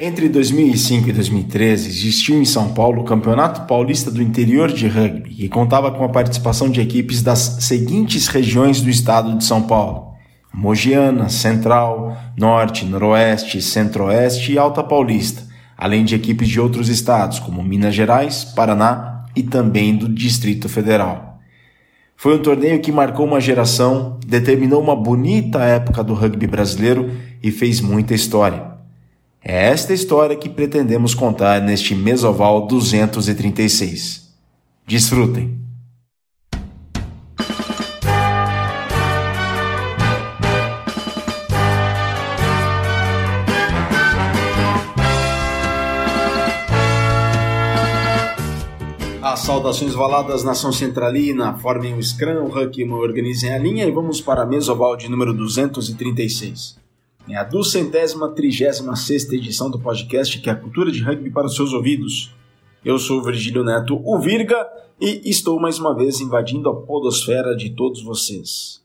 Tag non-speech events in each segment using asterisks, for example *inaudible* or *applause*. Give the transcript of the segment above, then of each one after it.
Entre 2005 e 2013, existiu em São Paulo o Campeonato Paulista do Interior de Rugby, que contava com a participação de equipes das seguintes regiões do estado de São Paulo: Mogiana, Central, Norte, Noroeste, Centro-Oeste e Alta Paulista, além de equipes de outros estados, como Minas Gerais, Paraná e também do Distrito Federal. Foi um torneio que marcou uma geração, determinou uma bonita época do rugby brasileiro e fez muita história. É esta história que pretendemos contar neste Mesoval 236. Desfrutem! As saudações valadas nação centralina, formem o Scrum, o Huck e organizem a linha e vamos para a Mesoval de número 236. É a duzentésima trigésima sexta edição do podcast que é a cultura de rugby para os seus ouvidos. Eu sou o Virgílio Neto, o Virga, e estou mais uma vez invadindo a podosfera de todos vocês.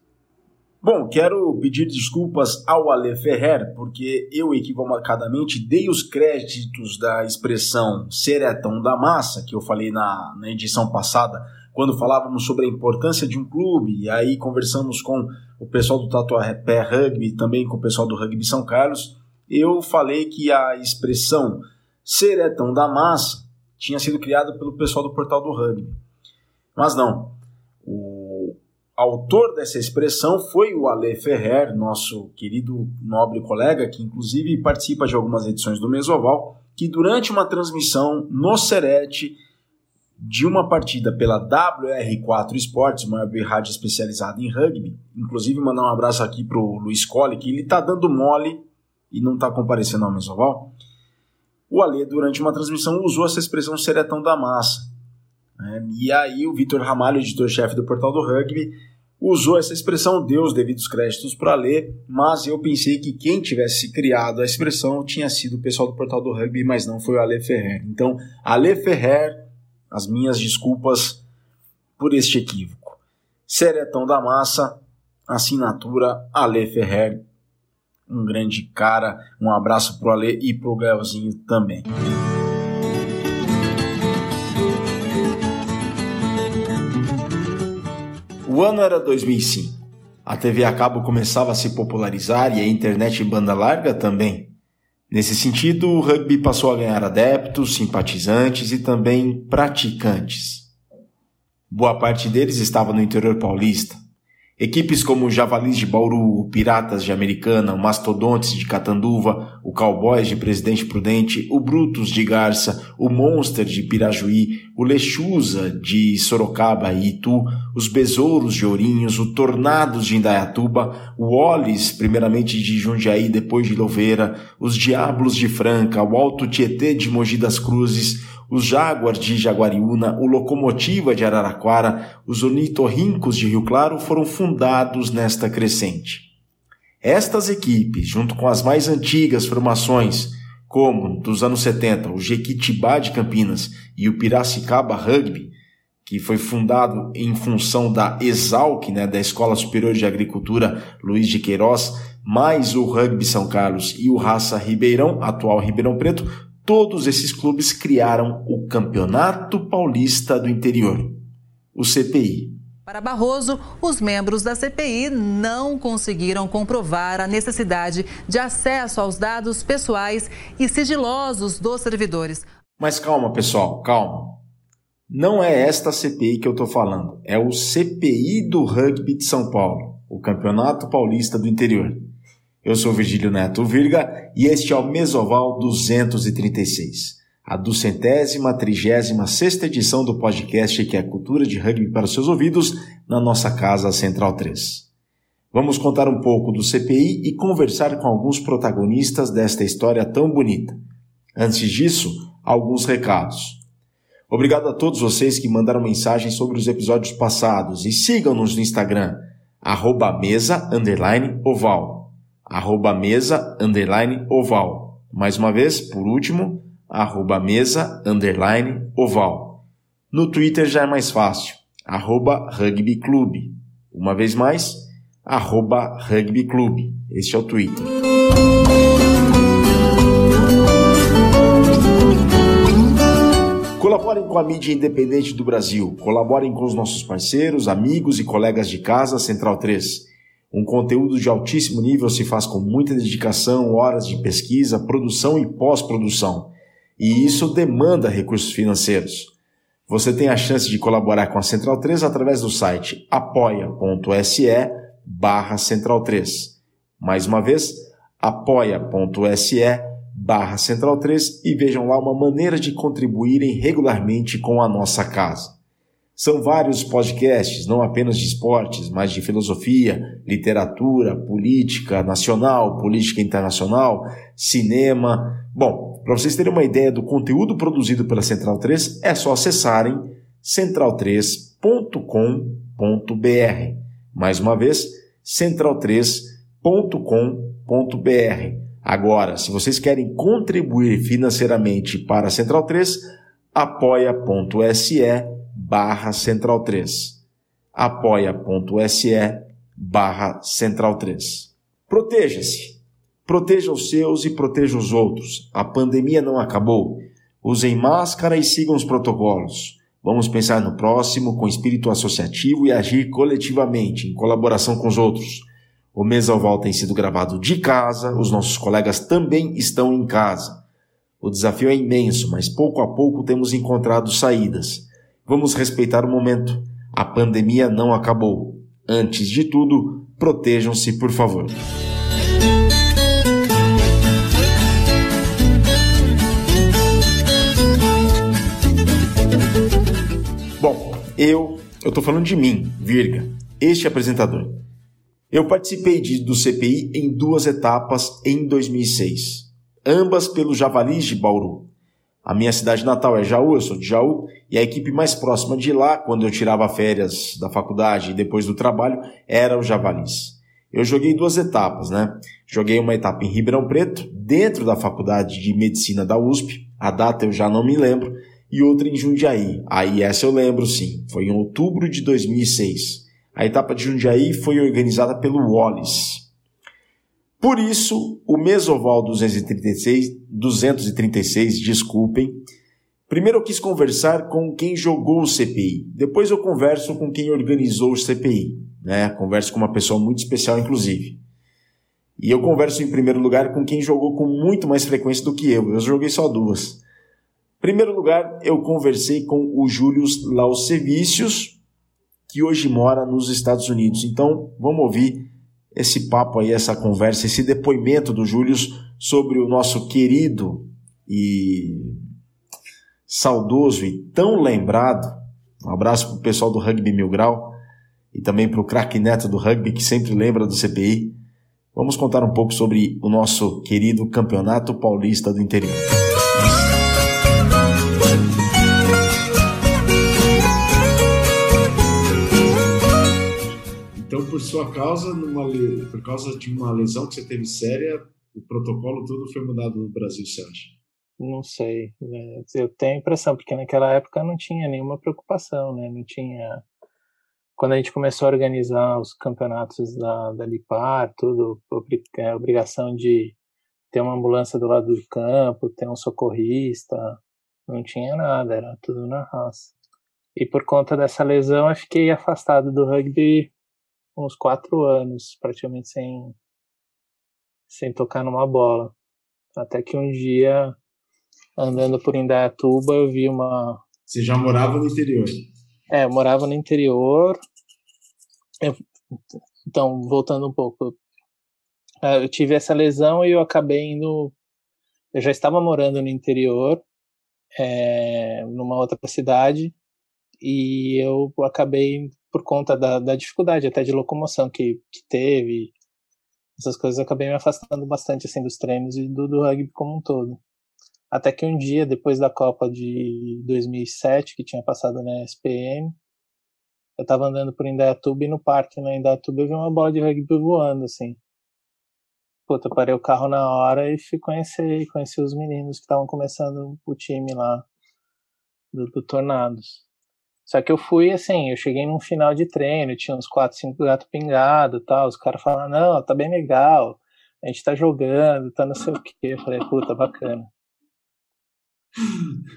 Bom, quero pedir desculpas ao Ale Ferrer, porque eu equivocadamente dei os créditos da expressão seretão da massa, que eu falei na, na edição passada, quando falávamos sobre a importância de um clube, e aí conversamos com o pessoal do Tatuapé Rugby, também com o pessoal do Rugby São Carlos, eu falei que a expressão seretão da massa tinha sido criada pelo pessoal do Portal do Rugby. Mas não. O autor dessa expressão foi o Ale Ferrer, nosso querido nobre colega, que inclusive participa de algumas edições do Mesoval, que durante uma transmissão no Serete de uma partida pela WR4 Esportes, uma rádio especializada em rugby. Inclusive, mandar um abraço aqui pro Luiz Colli, que ele tá dando mole e não tá comparecendo ao Mesoval. O Alê, durante uma transmissão, usou essa expressão seretão da massa. Né? E aí, o Vitor Ramalho, editor-chefe do portal do rugby, usou essa expressão, deu os devidos créditos para Alê, mas eu pensei que quem tivesse criado a expressão tinha sido o pessoal do portal do rugby, mas não foi o Alê Ferrer. Então, Alê Ferrer as minhas desculpas por este equívoco. Seretão da Massa, assinatura Ale Ferrer. Um grande cara, um abraço pro Ale e pro Gaelzinho também. O ano era 2005. A TV a cabo começava a se popularizar e a internet em banda larga também. Nesse sentido, o rugby passou a ganhar adeptos, simpatizantes e também praticantes. Boa parte deles estava no interior paulista, Equipes como o Javalis de Bauru, o Piratas de Americana, o Mastodontes de Catanduva, o Cowboys de Presidente Prudente, o Brutus de Garça, o Monster de Pirajuí, o Lechuza de Sorocaba e Itu, os Besouros de Ourinhos, o Tornados de Indaiatuba, o Olis, primeiramente de Jundiaí, depois de Louveira, os Diablos de Franca, o Alto Tietê de Mogi das Cruzes, os Jaguars de Jaguariúna, o Locomotiva de Araraquara, os Onitorrincos de Rio Claro foram fundados nesta crescente. Estas equipes, junto com as mais antigas formações, como dos anos 70 o Jequitibá de Campinas e o Piracicaba Rugby, que foi fundado em função da ESALC, né, da Escola Superior de Agricultura Luiz de Queiroz, mais o Rugby São Carlos e o Raça Ribeirão, atual Ribeirão Preto, todos esses clubes criaram o Campeonato Paulista do Interior, o CPI. Para Barroso, os membros da CPI não conseguiram comprovar a necessidade de acesso aos dados pessoais e sigilosos dos servidores. Mas calma, pessoal, calma. Não é esta CPI que eu estou falando, é o CPI do Rugby de São Paulo, o Campeonato Paulista do Interior. Eu sou Virgílio Neto Virga e este é o Mesoval 236, a duzentésima, trigésima sexta edição do podcast que é Cultura de Rugby para os seus ouvidos na nossa casa Central 3. Vamos contar um pouco do CPI e conversar com alguns protagonistas desta história tão bonita. Antes disso, alguns recados. Obrigado a todos vocês que mandaram mensagens sobre os episódios passados e sigam-nos no Instagram, arroba mesa, underline, oval arroba mesa, underline, oval. Mais uma vez, por último, arroba mesa, underline, oval. No Twitter já é mais fácil, arroba rugbyclube. Uma vez mais, arroba rugbyclube. Este é o Twitter. Colaborem com a mídia independente do Brasil. Colaborem com os nossos parceiros, amigos e colegas de casa Central 3. Um conteúdo de altíssimo nível se faz com muita dedicação, horas de pesquisa, produção e pós-produção. E isso demanda recursos financeiros. Você tem a chance de colaborar com a Central 3 através do site apoia.se barra Central 3. Mais uma vez, apoia.se barra Central 3 e vejam lá uma maneira de contribuírem regularmente com a nossa casa. São vários podcasts, não apenas de esportes, mas de filosofia, literatura, política nacional, política internacional, cinema. Bom, para vocês terem uma ideia do conteúdo produzido pela Central 3, é só acessarem central3.com.br. Mais uma vez, central3.com.br. Agora, se vocês querem contribuir financeiramente para a Central 3, apoia.se barra Central 3. apoia.se barra Central 3. Proteja-se. Proteja os seus e proteja os outros. A pandemia não acabou. Usem máscara e sigam os protocolos. Vamos pensar no próximo com espírito associativo e agir coletivamente, em colaboração com os outros. O Mesoval tem sido gravado de casa, os nossos colegas também estão em casa. O desafio é imenso, mas pouco a pouco temos encontrado saídas. Vamos respeitar o momento. A pandemia não acabou. Antes de tudo, protejam-se, por favor. Bom, eu, eu tô falando de mim, virga, este apresentador. Eu participei de, do CPI em duas etapas em 2006, ambas pelo Javalis de Bauru. A minha cidade natal é Jaú, eu sou de Jaú, e a equipe mais próxima de lá, quando eu tirava férias da faculdade e depois do trabalho, era o Javalis. Eu joguei duas etapas, né? Joguei uma etapa em Ribeirão Preto, dentro da faculdade de medicina da USP, a data eu já não me lembro, e outra em Jundiaí. Aí essa eu lembro sim, foi em outubro de 2006. A etapa de Jundiaí foi organizada pelo Wallis. Por isso, o Mesoval 236, 236, desculpem, primeiro eu quis conversar com quem jogou o CPI, depois eu converso com quem organizou o CPI, né? Converso com uma pessoa muito especial, inclusive. E eu converso em primeiro lugar com quem jogou com muito mais frequência do que eu. Eu joguei só duas. Em primeiro lugar, eu conversei com o Júlio Laucevicius, que hoje mora nos Estados Unidos. Então, vamos ouvir esse papo aí, essa conversa, esse depoimento do Júlio sobre o nosso querido e saudoso e tão lembrado. Um abraço para o pessoal do Rugby Mil Grau e também para o craque neto do rugby que sempre lembra do CPI. Vamos contar um pouco sobre o nosso querido Campeonato Paulista do Interior. Então, por sua causa, numa, por causa de uma lesão que você teve séria, o protocolo todo foi mudado no Brasil, você acha? Não sei. Né? Eu tenho a impressão, porque naquela época não tinha nenhuma preocupação, né? Não tinha. Quando a gente começou a organizar os campeonatos da, da Lipar, tudo, a é, obrigação de ter uma ambulância do lado do campo, ter um socorrista, não tinha nada, era tudo na raça. E por conta dessa lesão, eu fiquei afastado do rugby uns quatro anos, praticamente sem, sem tocar numa bola. Até que um dia, andando por Indaiatuba, eu vi uma. Você já morava no interior? É, eu morava no interior. Eu... Então, voltando um pouco. É, eu tive essa lesão e eu acabei indo. Eu já estava morando no interior, é, numa outra cidade, e eu acabei por conta da, da dificuldade até de locomoção que, que teve, essas coisas, acabei me afastando bastante assim dos treinos e do, do rugby como um todo. Até que um dia, depois da Copa de 2007, que tinha passado na SPM, eu tava andando por Indaiatuba e no parque na Indaiatuba eu vi uma bola de rugby voando, assim. Puta, parei o carro na hora e fui conhecer, conhecer os meninos que estavam começando o time lá do, do Tornados. Só que eu fui assim, eu cheguei num final de treino, tinha uns 4, 5 gatos pingados tal. Os caras falaram, não, tá bem legal, a gente tá jogando, tá não sei o quê. Eu falei, puta, bacana.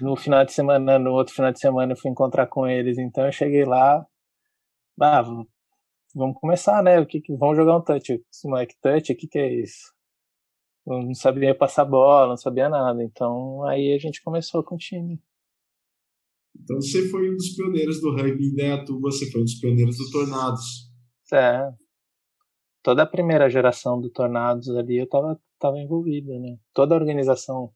No final de semana, no outro final de semana eu fui encontrar com eles, então eu cheguei lá, ah, vamos começar, né? O que, vamos jogar um touch. Esse moleque touch, o que, que é isso? Eu não sabia passar bola, não sabia nada. Então aí a gente começou com o time. Então você foi um dos pioneiros do rugby Dayatuba, você foi um dos pioneiros do Tornados. É. Toda a primeira geração do Tornados ali eu tava, tava envolvido, né? Toda a organização,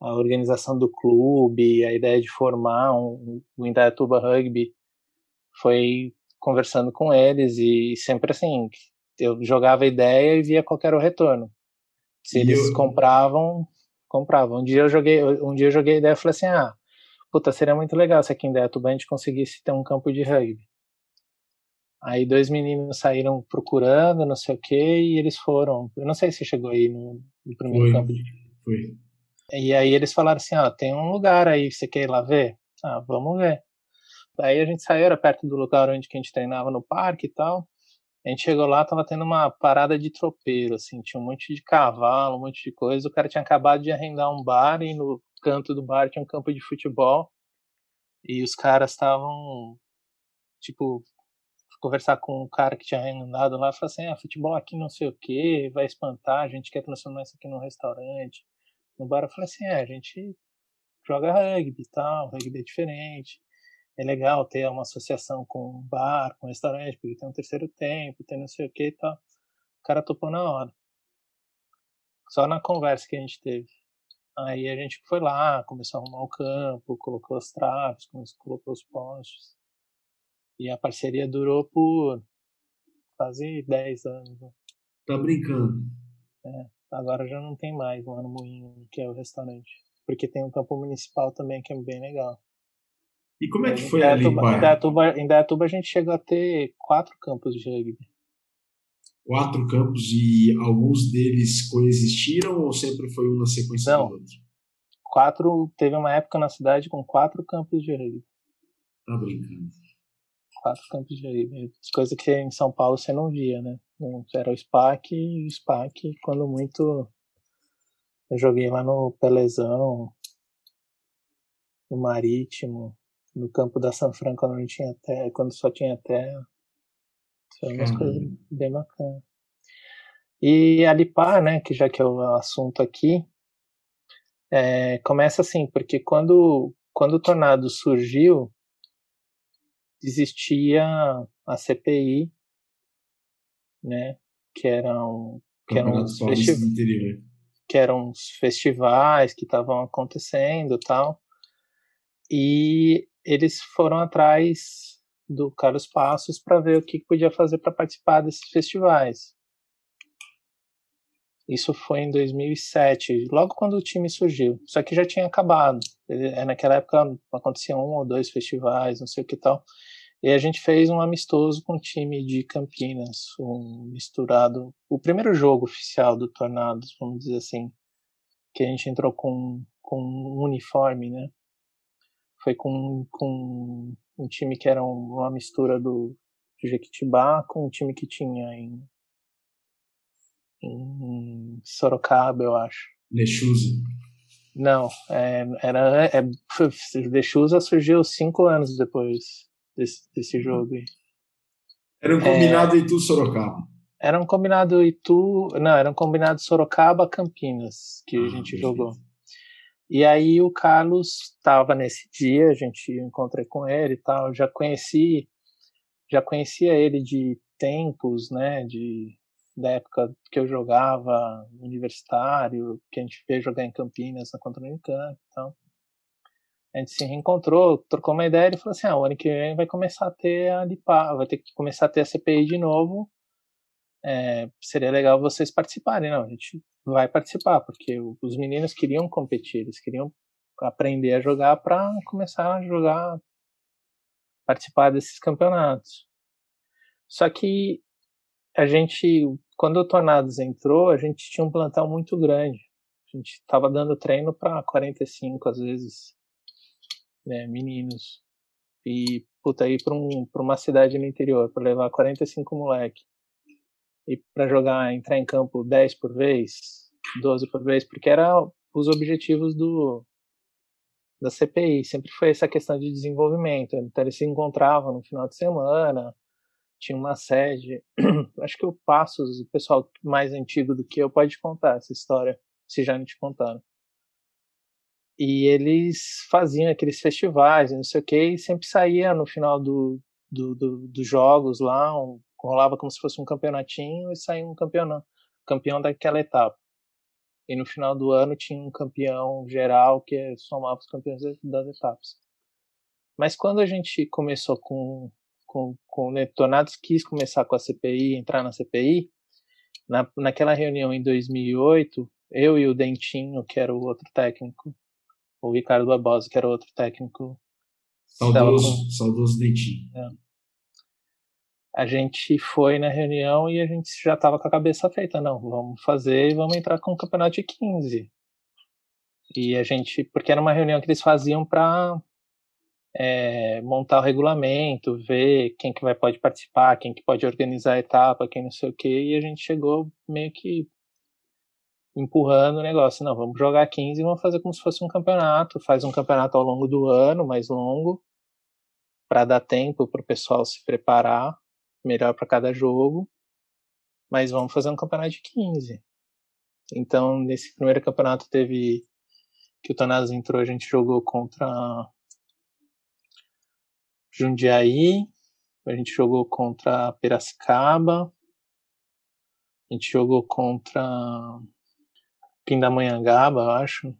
a organização do clube, a ideia de formar um, um Indaiatuba Rugby foi conversando com eles e sempre assim, eu jogava a ideia e via qual era o retorno. Se eles eu... compravam, compravam. Um dia eu joguei, um dia eu joguei a ideia e falei assim: "Ah, puta, seria muito legal se aqui em Dayatuba a gente conseguisse ter um campo de rugby". Aí dois meninos saíram procurando, não sei o que, e eles foram. Eu não sei se chegou aí no, no primeiro foi, campo de. Foi. E aí eles falaram assim, ó, tem um lugar aí, você quer ir lá ver? Ah, vamos ver. Aí a gente saiu, era perto do lugar onde a gente treinava no parque e tal. A gente chegou lá, tava tendo uma parada de tropeiro, assim, tinha um monte de cavalo, um monte de coisa. O cara tinha acabado de arrendar um bar e no canto do bar tinha um campo de futebol. E os caras estavam, tipo, conversar com o cara que tinha arrendado lá, falou assim, ah, futebol aqui não sei o que, vai espantar, a gente quer transformar isso aqui num restaurante. No bar eu falei assim, é, a gente joga rugby e tal, rugby é diferente é legal ter uma associação com um bar, com um restaurante, porque tem um terceiro tempo, tem não sei o que e tal. O cara topou na hora. Só na conversa que a gente teve. Aí a gente foi lá, começou a arrumar o campo, colocou as traves, colocou os postes. E a parceria durou por quase 10 anos. Né? Tá brincando? É, agora já não tem mais lá no Moinho, que é o restaurante. Porque tem um campo municipal também que é bem legal. E como é que foi ali, pai? Em Dayatuba, em Dayatuba a gente chegou a ter quatro campos de rugby. Quatro campos e alguns deles coexistiram ou sempre foi um na sequência Não. do outro? Quatro, teve uma época na cidade com quatro campos de rugby. Tá brincando. Quatro campos de. Coisa que em São Paulo você não via, né? Era o SPAC e o SPAC, quando muito. Eu joguei lá no Pelezão, no Marítimo, no campo da San quando não tinha terra, quando só tinha terra. Foi umas uhum. coisas bem bacanas. E a Lipar, né, que já que é o assunto aqui, é, começa assim, porque quando, quando o tornado surgiu, existia a CPI, né, que eram que eram, os que eram os festivais que estavam acontecendo tal e eles foram atrás do Carlos Passos para ver o que podia fazer para participar desses festivais. Isso foi em 2007, logo quando o time surgiu. Só que já tinha acabado. É, naquela época aconteciam um ou dois festivais, não sei o que tal. E a gente fez um amistoso com o time de Campinas, um misturado. O primeiro jogo oficial do Tornados, vamos dizer assim, que a gente entrou com, com um uniforme, né? foi com, com um time que era uma mistura do Jequitibá com um time que tinha em, em Sorocaba, eu acho. Lechuza. Não, é, era é, Lechuza surgiu cinco anos depois desse, desse jogo. Aí. Era um combinado é, Itu-Sorocaba. Era um combinado Itu... Não, era um combinado Sorocaba-Campinas que ah, a gente jogou. E aí o Carlos estava nesse dia, a gente encontrei com ele e tal, já conheci, já conhecia ele de tempos, né, de da época que eu jogava universitário, que a gente veio jogar em Campinas na contra Unicamp e tal. A gente se reencontrou, trocou uma ideia e falou assim: ah, o ano que vem vai começar a ter a LIPA, vai ter que começar a ter a CPI de novo. É, seria legal vocês participarem. Não, a gente vai participar, porque os meninos queriam competir, eles queriam aprender a jogar para começar a jogar, participar desses campeonatos. Só que a gente, quando o Tornados entrou, a gente tinha um plantel muito grande. A gente estava dando treino para 45 às vezes, né, meninos. E puta ir para um, uma cidade no interior para levar 45 moleque e para jogar, entrar em campo 10 por vez, 12 por vez, porque era os objetivos do da CPI, sempre foi essa questão de desenvolvimento. Então eles se encontravam no final de semana, tinha uma sede. *clears throat* Acho que o Passos, o pessoal mais antigo do que eu, pode contar essa história, se já não te contaram. E eles faziam aqueles festivais, não sei o que, e sempre saía no final do, do, do, dos jogos lá, um, rolava como se fosse um campeonatinho e saía um campeão, campeão daquela etapa. E no final do ano tinha um campeão geral que somava os campeões das etapas. Mas quando a gente começou com, com, com o Netonados, quis começar com a CPI, entrar na CPI, na, naquela reunião em 2008, eu e o Dentinho, que era o outro técnico, o Ricardo Barbosa, que era outro técnico. Saudoso, com... saudoso Dentinho. É. A gente foi na reunião e a gente já estava com a cabeça feita. Não, vamos fazer e vamos entrar com o campeonato de 15. E a gente, porque era uma reunião que eles faziam para é, montar o regulamento, ver quem que vai pode participar, quem que pode organizar a etapa, quem não sei o que, e a gente chegou meio que empurrando o negócio. Não, vamos jogar 15 e vamos fazer como se fosse um campeonato. Faz um campeonato ao longo do ano, mais longo, para dar tempo para o pessoal se preparar melhor para cada jogo. Mas vamos fazer um campeonato de 15. Então, nesse primeiro campeonato teve que o Tanás entrou, a gente jogou contra Jundiaí, a gente jogou contra Piracicaba, a gente jogou contra Pindamonhangaba, acho.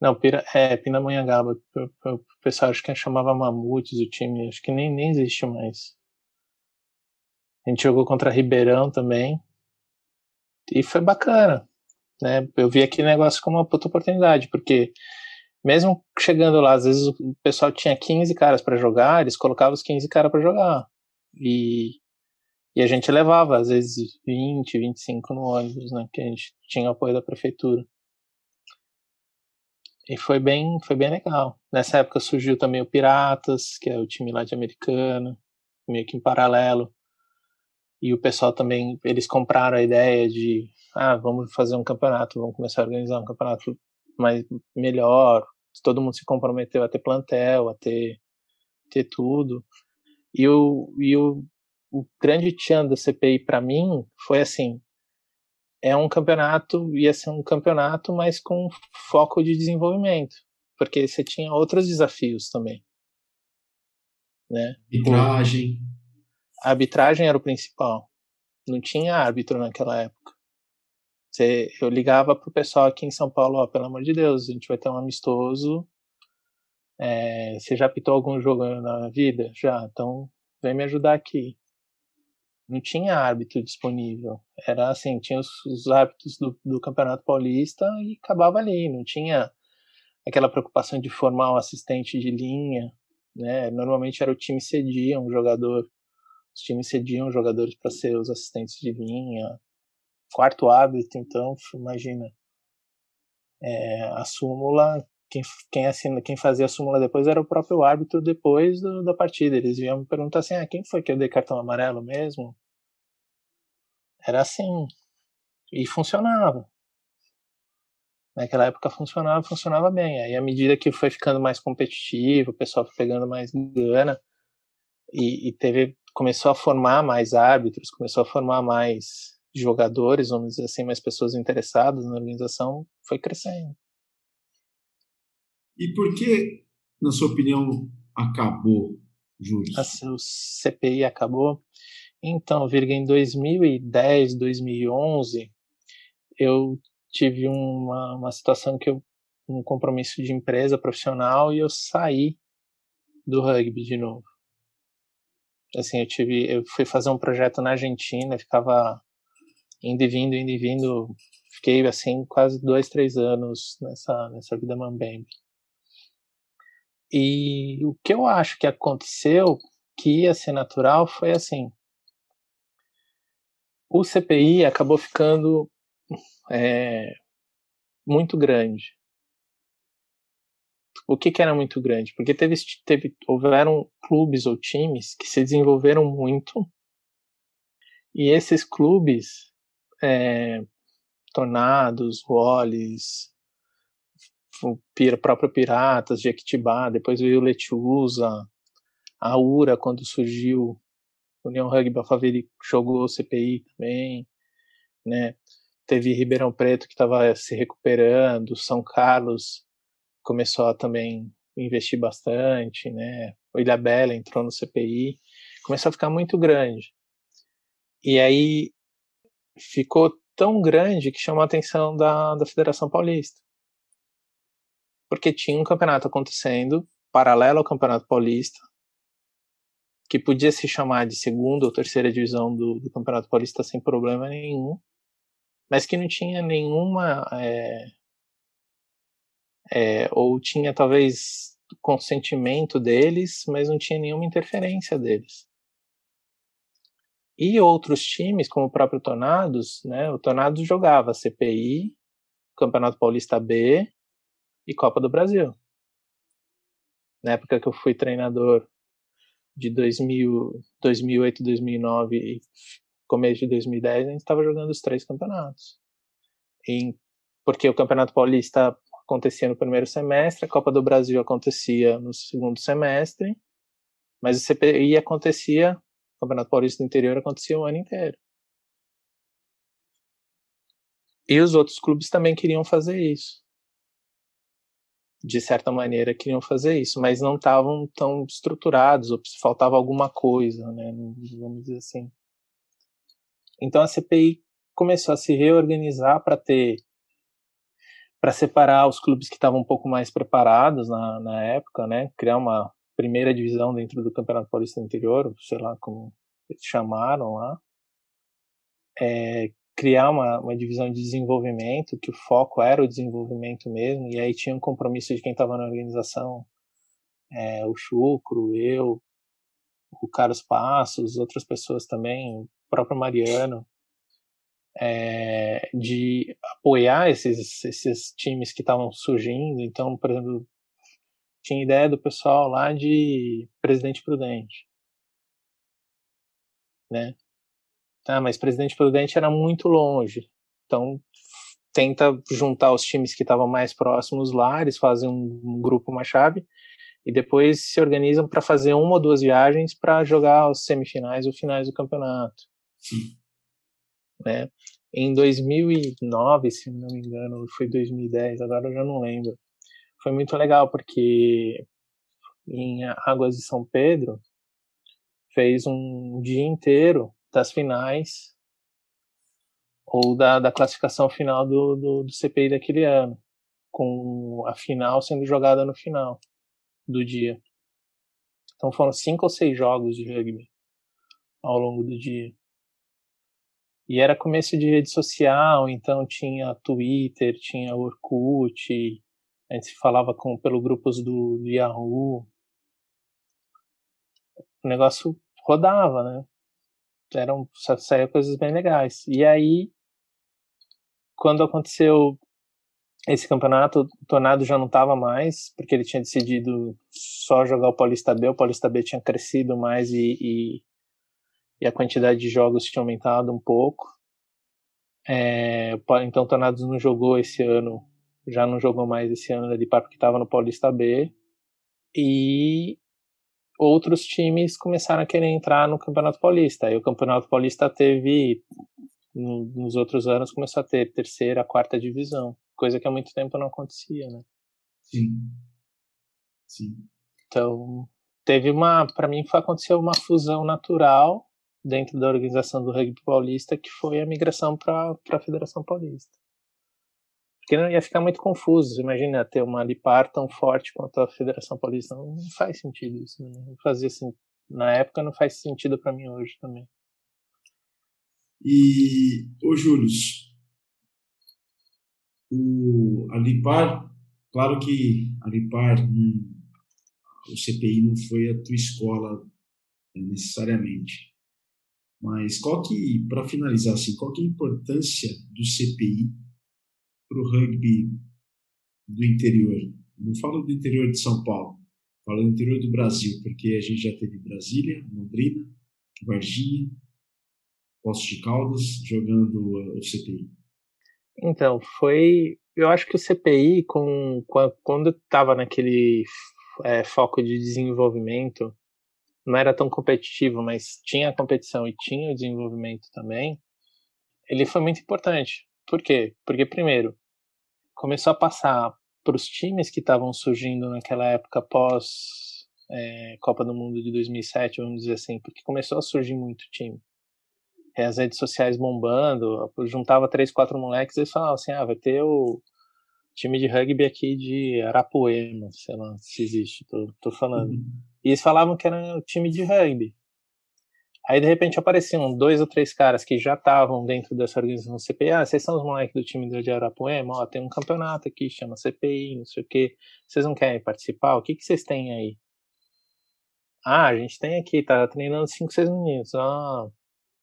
Não, Pira, é, Pindamonhangaba. O pessoal acho que chamava Mamutes o time, acho que nem, nem existe mais. A gente jogou contra Ribeirão também. E foi bacana. Né? Eu vi aquele negócio como uma puta oportunidade, porque mesmo chegando lá, às vezes o pessoal tinha 15 caras para jogar, eles colocavam os 15 caras para jogar. E e a gente levava, às vezes, 20, 25 no ônibus, né? Que a gente tinha apoio da prefeitura. E foi bem, foi bem legal. Nessa época surgiu também o Piratas, que é o time lá de Americana, meio que em paralelo. E o pessoal também, eles compraram a ideia de, ah, vamos fazer um campeonato, vamos começar a organizar um campeonato mais melhor. Todo mundo se comprometeu a ter plantel, a ter, ter tudo. E o, e o o grande tchan da CPI para mim foi assim: é um campeonato, ia ser um campeonato, mas com foco de desenvolvimento, porque você tinha outros desafios também. Né? Arbitragem. A arbitragem era o principal. Não tinha árbitro naquela época. Você, eu ligava pro pessoal aqui em São Paulo, ó, pelo amor de Deus, a gente vai ter um amistoso. É, você já apitou algum jogo na vida? Já, então vem me ajudar aqui não tinha árbitro disponível. Era assim, tinha os, os árbitros do, do, Campeonato Paulista e acabava ali. Não tinha aquela preocupação de formar um assistente de linha, né? Normalmente era o time cedia um jogador, os times cediam jogadores para ser os assistentes de linha. Quarto árbitro, então, imagina. É, a súmula quem, quem, assina, quem fazia a súmula depois era o próprio árbitro depois do, da partida. Eles iam perguntar assim: ah, quem foi que eu dei cartão amarelo mesmo? Era assim. E funcionava. Naquela época funcionava, funcionava bem. Aí, à medida que foi ficando mais competitivo, o pessoal foi pegando mais gana e, e teve, começou a formar mais árbitros, começou a formar mais jogadores, vamos dizer assim, mais pessoas interessadas na organização, foi crescendo. E por que, na sua opinião, acabou, Júlio? O CPI acabou. Então, Virga, em 2010, 2011, eu tive uma, uma situação que eu um compromisso de empresa profissional e eu saí do rugby de novo. Assim, eu tive, eu fui fazer um projeto na Argentina, ficava indo e vindo, indo e vindo, fiquei assim quase dois, três anos nessa nessa vida mambembe. E o que eu acho que aconteceu, que ia ser natural, foi assim: o CPI acabou ficando é, muito grande. O que, que, era muito grande? Porque teve, teve, houveram clubes ou times que se desenvolveram muito e esses clubes, é, Tornados, Wallis, o próprio Piratas, Jequitibá, depois veio Letiusa, a URA, quando surgiu, União Rugby Alphaville jogou CPI também, né? Teve Ribeirão Preto que estava se recuperando, São Carlos começou a também investir bastante, né? O Ilha Bela entrou no CPI, começou a ficar muito grande. E aí ficou tão grande que chamou a atenção da, da Federação Paulista. Porque tinha um campeonato acontecendo, paralelo ao Campeonato Paulista, que podia se chamar de segunda ou terceira divisão do, do Campeonato Paulista sem problema nenhum, mas que não tinha nenhuma. É, é, ou tinha talvez consentimento deles, mas não tinha nenhuma interferência deles. E outros times, como o próprio Tornados, né, o Tornados jogava CPI, Campeonato Paulista B e Copa do Brasil. Na época que eu fui treinador de 2000, 2008, 2009 e começo de 2010, a gente estava jogando os três campeonatos. E, porque o Campeonato Paulista acontecia no primeiro semestre, a Copa do Brasil acontecia no segundo semestre, mas o CPI acontecia o Campeonato Paulista do Interior acontecia o ano inteiro. E os outros clubes também queriam fazer isso. De certa maneira, queriam fazer isso, mas não estavam tão estruturados, ou faltava alguma coisa, né? Vamos dizer assim. Então a CPI começou a se reorganizar para ter para separar os clubes que estavam um pouco mais preparados na, na época, né? Criar uma primeira divisão dentro do Campeonato Paulista Interior, sei lá como eles chamaram lá, é, criar uma, uma divisão de desenvolvimento, que o foco era o desenvolvimento mesmo, e aí tinha um compromisso de quem estava na organização, é, o Chucro, eu, o Carlos Passos, outras pessoas também, o próprio Mariano, é, de apoiar esses, esses times que estavam surgindo. Então, por exemplo, tinha ideia do pessoal lá de Presidente Prudente, né? Ah, mas Presidente Prudente era muito longe, então tenta juntar os times que estavam mais próximos lá, eles fazem um, um grupo, uma chave, e depois se organizam para fazer uma ou duas viagens para jogar os semifinais ou finais do campeonato. Sim. Né? Em 2009, se não me engano, foi 2010, agora eu já não lembro foi muito legal porque em Águas de São Pedro fez um dia inteiro das finais ou da, da classificação final do, do, do CPI daquele ano, com a final sendo jogada no final do dia. Então foram cinco ou seis jogos de rugby ao longo do dia. E era começo de rede social, então tinha Twitter, tinha Orkut, a gente se falava com, pelo grupos do, do Yahoo. O negócio rodava, né? Eram, saíam coisas bem legais. E aí, quando aconteceu esse campeonato, o Tornado já não estava mais, porque ele tinha decidido só jogar o Paulista B. O Paulista B tinha crescido mais e, e, e a quantidade de jogos tinha aumentado um pouco. É, então o Tornados não jogou esse ano já não jogou mais esse ano ali porque estava no Paulista B. E outros times começaram a querer entrar no Campeonato Paulista. Aí o Campeonato Paulista teve, nos outros anos, começou a ter terceira, quarta divisão, coisa que há muito tempo não acontecia, né? Sim. Sim. Então, teve uma, para mim, aconteceu uma fusão natural dentro da organização do rugby paulista, que foi a migração para a Federação Paulista. Porque não ia ficar muito confuso. Imagina ter uma Lipar tão forte quanto a Federação Paulista. Não, faz sentido isso. Né? Não fazia assim. Na época não faz sentido para mim hoje também. E, ô Júlio, o, a Lipar, claro que a Lipar, hum, o CPI não foi a tua escola né, necessariamente. Mas qual que, para finalizar assim, qual que é a importância do CPI para o rugby do interior. Não falo do interior de São Paulo, falo do interior do Brasil, porque a gente já teve Brasília, Londrina, Varginha, Poços de Caldas jogando o CPI. Então, foi eu acho que o CPI, com, quando estava naquele é, foco de desenvolvimento, não era tão competitivo, mas tinha a competição e tinha o desenvolvimento também, ele foi muito importante. Por quê? Porque, primeiro, começou a passar para os times que estavam surgindo naquela época pós é, Copa do Mundo de 2007, vamos dizer assim, porque começou a surgir muito time. É, as redes sociais bombando, juntava três, quatro moleques e falavam assim, ah, vai ter o time de rugby aqui de Arapuema, sei lá se existe, tô, tô falando. Uhum. E eles falavam que era um time de rugby. Aí de repente apareciam dois ou três caras que já estavam dentro dessa organização CPI. Ah, vocês são os moleques do time de Arapuema? Ó, tem um campeonato aqui, chama CPI, não sei o quê. Vocês não querem participar? O que, que vocês têm aí? Ah, a gente tem aqui, tá treinando cinco, seis meninos. Ah,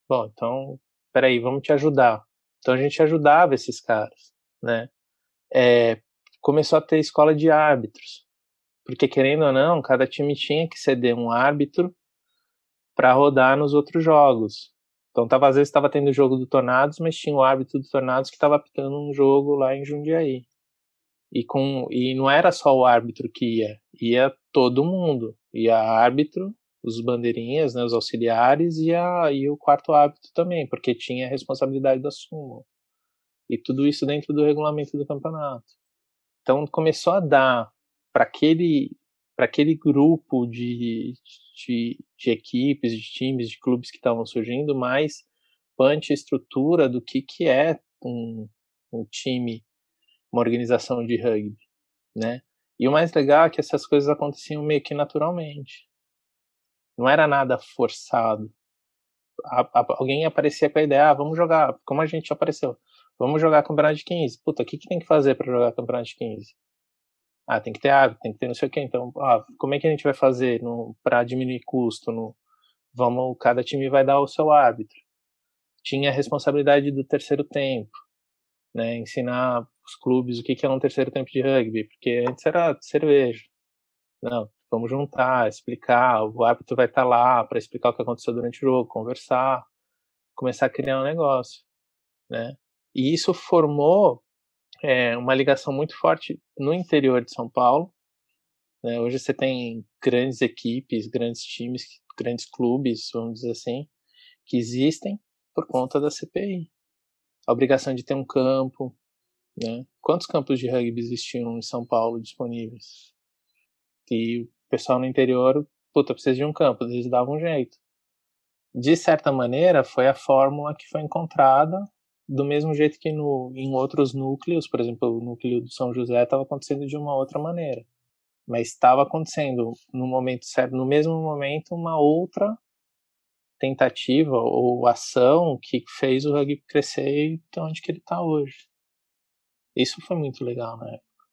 bom, então, peraí, vamos te ajudar. Então a gente ajudava esses caras, né? É, começou a ter escola de árbitros. Porque querendo ou não, cada time tinha que ceder um árbitro para rodar nos outros jogos. Então, tava, às vezes estava tendo o jogo do Tornados, mas tinha o árbitro do Tornados que estava apitando um jogo lá em Jundiaí. E, com, e não era só o árbitro que ia, ia todo mundo. Ia árbitro, os bandeirinhas, né, os auxiliares e, e o quarto árbitro também, porque tinha a responsabilidade da súmula. E tudo isso dentro do regulamento do campeonato. Então começou a dar para aquele para aquele grupo de, de, de, equipes, de times, de clubes que estavam surgindo, mais punch estrutura do que, que é um, um time, uma organização de rugby, né? E o mais legal é que essas coisas aconteciam meio que naturalmente. Não era nada forçado. A, a, alguém aparecia com a ideia, ah, vamos jogar, como a gente apareceu, vamos jogar campeonato de 15. Puta, o que, que tem que fazer para jogar campeonato de 15? Ah, tem que ter água, tem que ter não sei o que. Então, ah, como é que a gente vai fazer para diminuir custo? No, vamos, cada time vai dar o seu árbitro. Tinha a responsabilidade do terceiro tempo, né? Ensinar os clubes o que, que é um terceiro tempo de rugby, porque antes era cerveja. Não, vamos juntar, explicar. O árbitro vai estar lá para explicar o que aconteceu durante o jogo, conversar, começar a criar um negócio, né? E isso formou é, uma ligação muito forte no interior de São Paulo. Né? Hoje você tem grandes equipes, grandes times, grandes clubes, vamos dizer assim, que existem por conta da CPI. A obrigação de ter um campo. Né? Quantos campos de rugby existiam em São Paulo disponíveis? E o pessoal no interior, puta, precisa de um campo, eles davam um jeito. De certa maneira, foi a fórmula que foi encontrada do mesmo jeito que no, em outros núcleos, por exemplo, o núcleo do São José estava acontecendo de uma outra maneira. Mas estava acontecendo no momento certo, no mesmo momento, uma outra tentativa ou ação que fez o rugby crescer de onde que ele está hoje. Isso foi muito legal na época,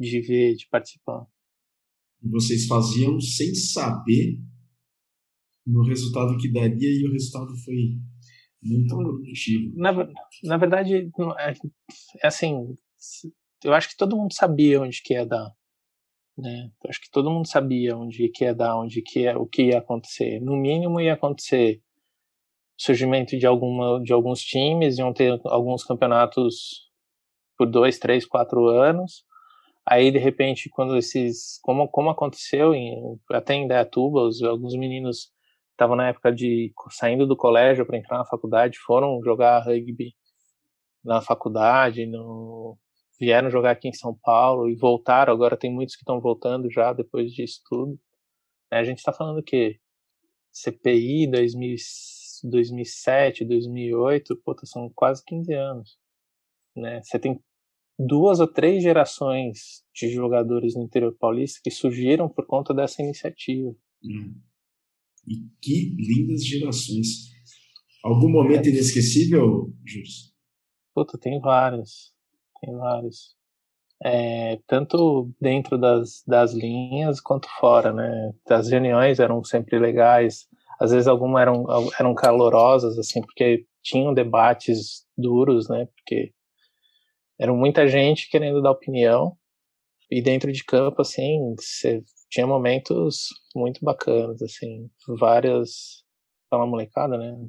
de ver, de participar. Vocês faziam sem saber no resultado que daria e o resultado foi muito produtivo. Na, na verdade, é, é, assim, eu acho que todo mundo sabia onde que ia dar. Né? Eu acho que todo mundo sabia onde que ia dar, onde que ia, o que ia acontecer. No mínimo ia acontecer surgimento de alguma de alguns times, iam ter alguns campeonatos por dois, três, quatro anos. Aí de repente, quando esses, como como aconteceu em, até em Dayatuba, os, alguns meninos estavam na época de saindo do colégio para entrar na faculdade, foram jogar rugby na faculdade, no, vieram jogar aqui em São Paulo e voltaram. Agora tem muitos que estão voltando já depois disso tudo. É, a gente está falando que CPI 2000, 2007, 2008, puta, são quase 15 anos. Né? Você tem duas ou três gerações de jogadores no interior paulista que surgiram por conta dessa iniciativa. Hum. E que lindas gerações. Algum momento inesquecível, Júlio? Puta, tem vários. Tem vários. É, tanto dentro das, das linhas quanto fora, né? As reuniões eram sempre legais. Às vezes algumas eram, eram calorosas, assim, porque tinham debates duros, né? Porque era muita gente querendo dar opinião. E dentro de campo, assim, você tinha momentos muito bacanas, assim, várias. Fala molecada, né?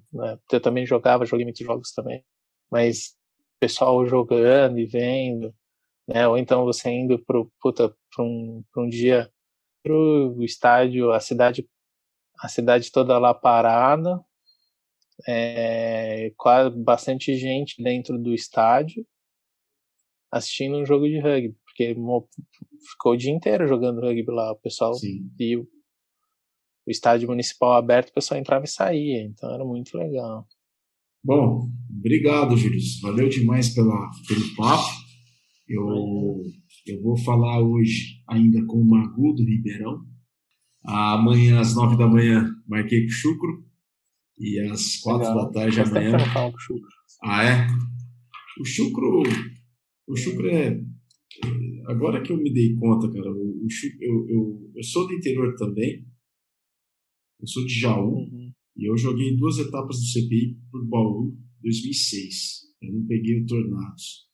Eu também jogava, joguei muitos jogos também. Mas pessoal jogando e vendo. né? Ou então você indo pro, puta, pra, um, pra um dia pro estádio, a cidade, a cidade toda lá parada, é, quase bastante gente dentro do estádio assistindo um jogo de rugby, porque ficou o dia inteiro jogando rugby lá, o pessoal Sim. viu o estádio municipal aberto, o pessoal entrava e saía, então era muito legal. Bom, obrigado, Júlio. Valeu demais pela, pelo papo. Eu, eu vou falar hoje ainda com o Magu do Ribeirão. Amanhã, às nove da manhã, marquei com o Chucro. E às quatro Legal. da tarde amanhã. O. Ah, é? O Chucro. O Chucro é. Agora que eu me dei conta, cara, Chucro, eu, eu, eu sou do interior também. Eu sou de Jaú. Uhum. E eu joguei duas etapas do CPI por Bauru 2006. Eu não peguei o Tornados.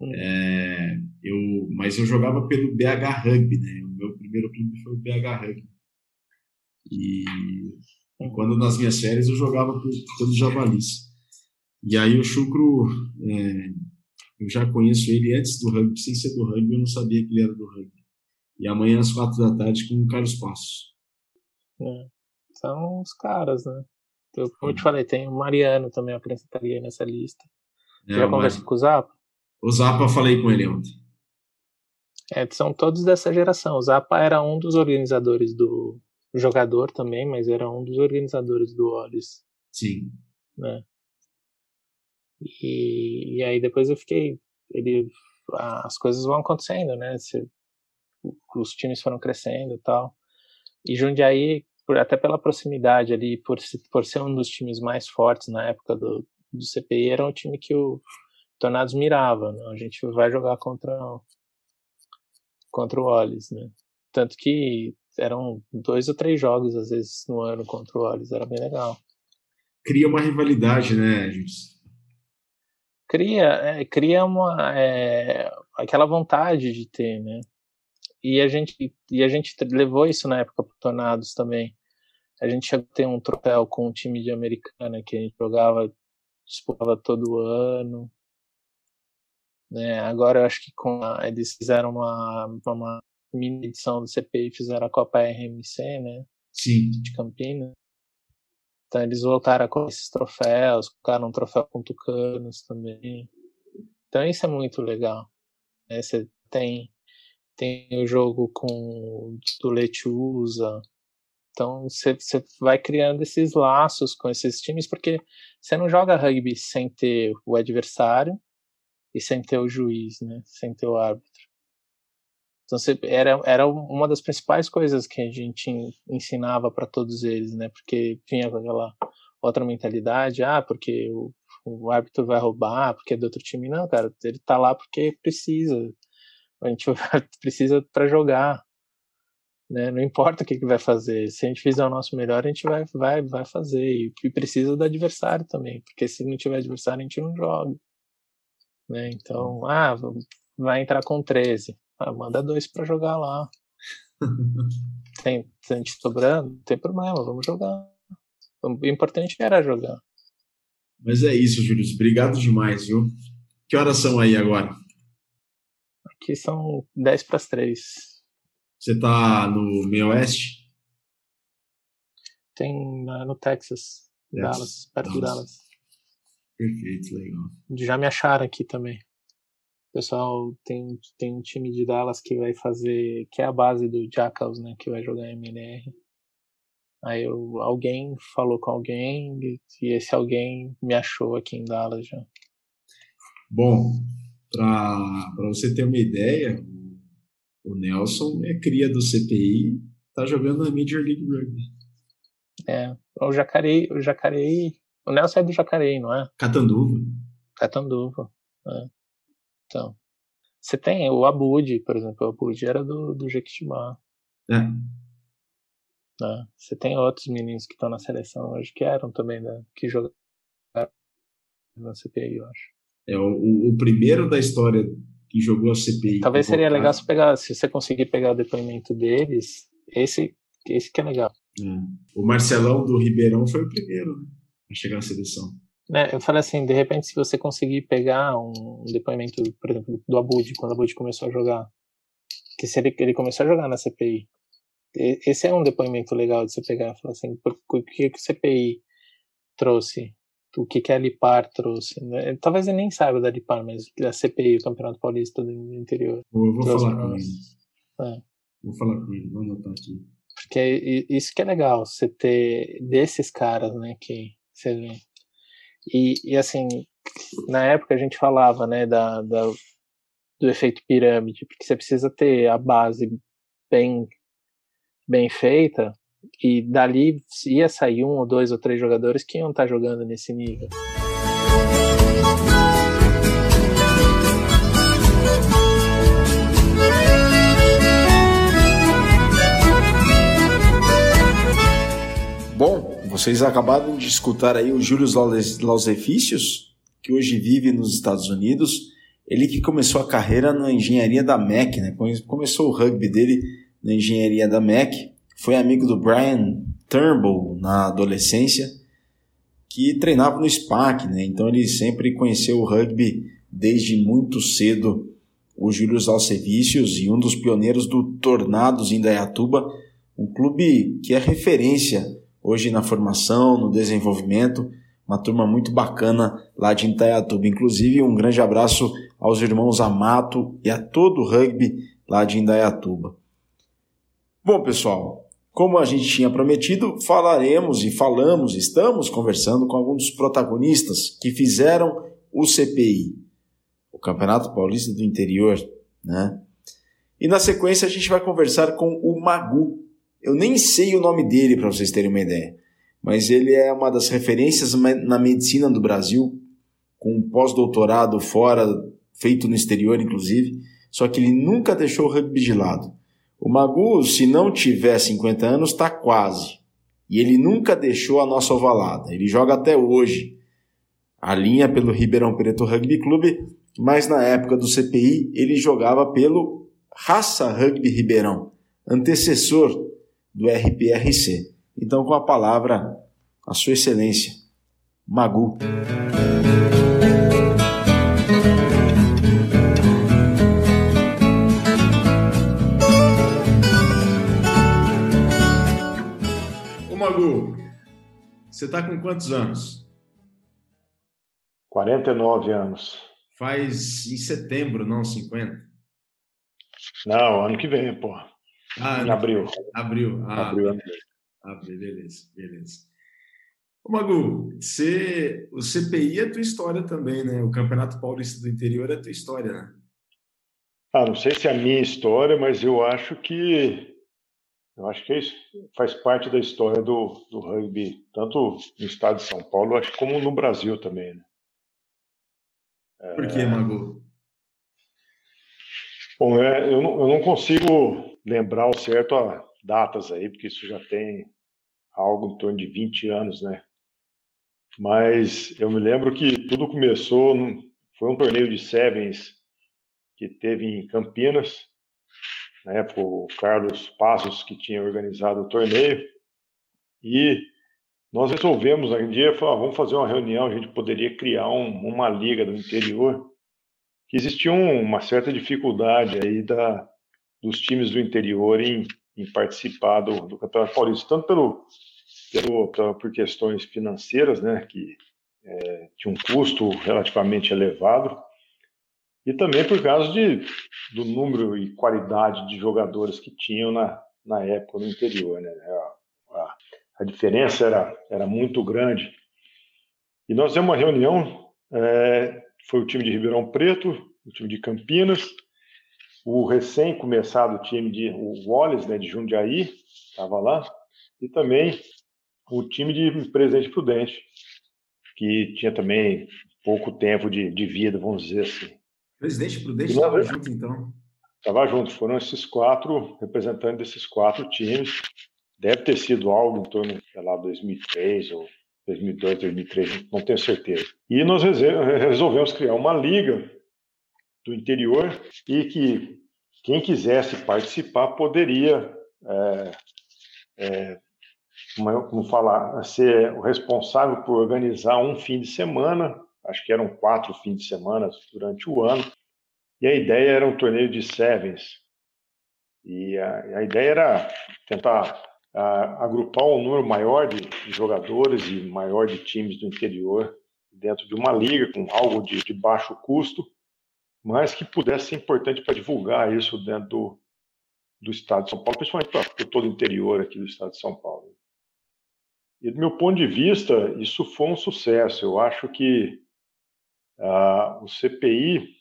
Uhum. É, eu, mas eu jogava pelo BH Rugby, né? O meu primeiro clube foi o BH Rugby. E quando nas minhas férias eu jogava pelos Javalis. E aí o Chucro, é, eu já conheço ele antes do rugby, sem ser do rugby, eu não sabia que ele era do rugby. E amanhã às quatro da tarde com o Carlos Passos. É, são os caras, né? Eu, como eu te falei, tem o Mariano também, apresentaria nessa lista. É, já conversou com o Zapa? O Zapa eu falei com ele ontem. É, são todos dessa geração. O Zapa era um dos organizadores do, jogador também, mas era um dos organizadores do Olhos. Sim. Né? E, e aí depois eu fiquei. Ele, as coisas vão acontecendo, né? Os times foram crescendo e tal. E Jundiaí, por, até pela proximidade ali, por, por ser um dos times mais fortes na época do, do CPI, era um time que o Tornados mirava. Né? A gente vai jogar contra, contra o Olhos, né? Tanto que eram dois ou três jogos, às vezes, no ano contra o Olhos, era bem legal. Cria uma rivalidade, né, gente? Cria, é, cria uma, é, aquela vontade de ter, né? E a gente, e a gente levou isso na época para Tornados também. A gente chegou a ter um troféu com um time de americana que a gente jogava, disputava todo ano. Né? Agora eu acho que com a, eles fizeram uma, uma mini edição do CPI fizeram a Copa RMC, né? Sim. De Campinas. Então eles voltaram com esses troféus, colocaram um troféu com tucanos também. Então isso é muito legal. Né? Você tem, tem o jogo com do Lechusa. Então você, você vai criando esses laços com esses times, porque você não joga rugby sem ter o adversário e sem ter o juiz, né? Sem ter o árbitro. Então era, era uma das principais coisas que a gente ensinava para todos eles, né? Porque tinha aquela outra mentalidade, ah, porque o, o árbitro vai roubar, porque é do outro time. Não, cara, ele tá lá porque precisa. A gente *laughs* precisa para jogar. Né? Não importa o que, que vai fazer. Se a gente fizer o nosso melhor, a gente vai, vai, vai fazer. E, e precisa do adversário também, porque se não tiver adversário, a gente não joga. Né? Então, ah, vai entrar com 13. Ah, manda dois para jogar lá. *laughs* tem gente sobrando, não tem problema, vamos jogar. O importante era jogar. Mas é isso, Júlio. Obrigado demais, viu? Que horas são aí agora? Aqui são 10 para as 3. Você tá no meio oeste? Tem no Texas, Dallas, perto Dallas. de Dallas. Perfeito, legal. Já me acharam aqui também pessoal tem, tem um time de Dallas que vai fazer, que é a base do Jackals, né, que vai jogar MNR. Aí eu, alguém falou com alguém e esse alguém me achou aqui em Dallas já. Bom, para você ter uma ideia, o Nelson é cria do CPI, tá jogando na Major League Rugby. É, o Jacareí, o Jacareí, o Nelson é do Jacareí, não é? Catanduva. Catanduva, é. Então, você tem o Abud, por exemplo, o Abud era do, do Jequitibá. É. Né? Você tem outros meninos que estão na seleção hoje que eram também, né? que jogaram na CPI, eu acho. É o, o primeiro da história que jogou a CPI. Talvez seria legal se, pegar, se você conseguir pegar o depoimento deles, esse, esse que é legal. É. O Marcelão do Ribeirão foi o primeiro né, a chegar à seleção. Né, eu falei assim, de repente, se você conseguir pegar um depoimento, por exemplo, do Abud, quando o Abud começou a jogar, que se ele, ele começou a jogar na CPI, esse é um depoimento legal de você pegar falar assim, o que, que o CPI trouxe, o que, que a Lipar trouxe. Né? Talvez ele nem saiba da Lipar, mas da CPI, o Campeonato Paulista do Interior. Eu vou falar com ele. É. Vou falar com ele, vou anotar aqui. Porque isso que é legal, você ter desses caras, né, que você vê. E, e assim, na época a gente falava, né, da, da, do efeito pirâmide, porque você precisa ter a base bem, bem feita, e dali ia sair um ou dois ou três jogadores que iam estar jogando nesse nível. Vocês acabaram de escutar aí o Júlio Lausefícios, que hoje vive nos Estados Unidos. Ele que começou a carreira na engenharia da MEC, né? Começou o rugby dele na engenharia da MEC. Foi amigo do Brian Turnbull na adolescência, que treinava no SPAC, né? Então ele sempre conheceu o rugby desde muito cedo. O Júlio Alcevicius e um dos pioneiros do Tornados em Dayatuba, um clube que é referência hoje na formação, no desenvolvimento. Uma turma muito bacana lá de Indaiatuba. Inclusive, um grande abraço aos irmãos Amato e a todo o rugby lá de Indaiatuba. Bom, pessoal, como a gente tinha prometido, falaremos e falamos, estamos conversando com alguns dos protagonistas que fizeram o CPI, o Campeonato Paulista do Interior, né? E na sequência a gente vai conversar com o Magu, eu nem sei o nome dele para vocês terem uma ideia, mas ele é uma das referências na medicina do Brasil, com pós-doutorado fora, feito no exterior inclusive, só que ele nunca deixou o rugby de lado. O Magu, se não tiver 50 anos, está quase. E ele nunca deixou a nossa ovalada. Ele joga até hoje. A linha pelo Ribeirão Preto Rugby Clube, mas na época do CPI ele jogava pelo Raça Rugby Ribeirão, antecessor do RPRC. Então, com a palavra, a Sua Excelência, Magu. Ô Magu, você está com quantos anos? 49 anos. Faz em setembro, não 50? Não, ano que vem, pô. Ah, em abril. Abril. Ah, abril, abril. abril. Beleza, beleza. Ô, Magu, você, o CPI é tua história também, né? O Campeonato Paulista do Interior é tua história, né? Ah, não sei se é a minha história, mas eu acho que eu acho que isso faz parte da história do, do rugby, tanto no estado de São Paulo, acho como no Brasil também, né? Por que, é. Magu? Bom, é, eu, não, eu não consigo lembrar o certo as datas aí, porque isso já tem algo em torno de 20 anos, né? Mas eu me lembro que tudo começou, foi um torneio de sevens que teve em Campinas, na época o Carlos Passos que tinha organizado o torneio, e nós resolvemos um dia, falar, vamos fazer uma reunião, a gente poderia criar um, uma liga do interior, que existia uma certa dificuldade aí da, dos times do interior em, em participar do, do, Campeonato Paulista, tanto pelo, pelo, por questões financeiras, né, que é, tinha um custo relativamente elevado, e também por causa de, do número e qualidade de jogadores que tinham na, na época no interior. Né? A, a, a diferença era, era muito grande. E nós temos uma reunião, é, foi o time de Ribeirão Preto, o time de Campinas, o recém-começado time de o Wallace, né, de Jundiaí, estava lá, e também o time de Presidente Prudente, que tinha também pouco tempo de, de vida, vamos dizer assim. Presidente Prudente estava junto, então? Estava junto, foram esses quatro representantes desses quatro times. Deve ter sido algo em torno, sei lá, 2003 ou 2002, 2003, não tenho certeza. E nós resolvemos criar uma liga do interior e que quem quisesse participar poderia é, é, como, falar, ser o responsável por organizar um fim de semana, acho que eram quatro fins de semana durante o ano, e a ideia era um torneio de sevens. E a, a ideia era tentar a, agrupar um número maior de, de, jogadores e maior de times do interior dentro de uma liga com algo de, de baixo custo, mas que pudesse ser importante para divulgar isso dentro do, do estado de São Paulo, principalmente para todo o interior aqui do estado de São Paulo. E do meu ponto de vista, isso foi um sucesso. Eu acho que o CPI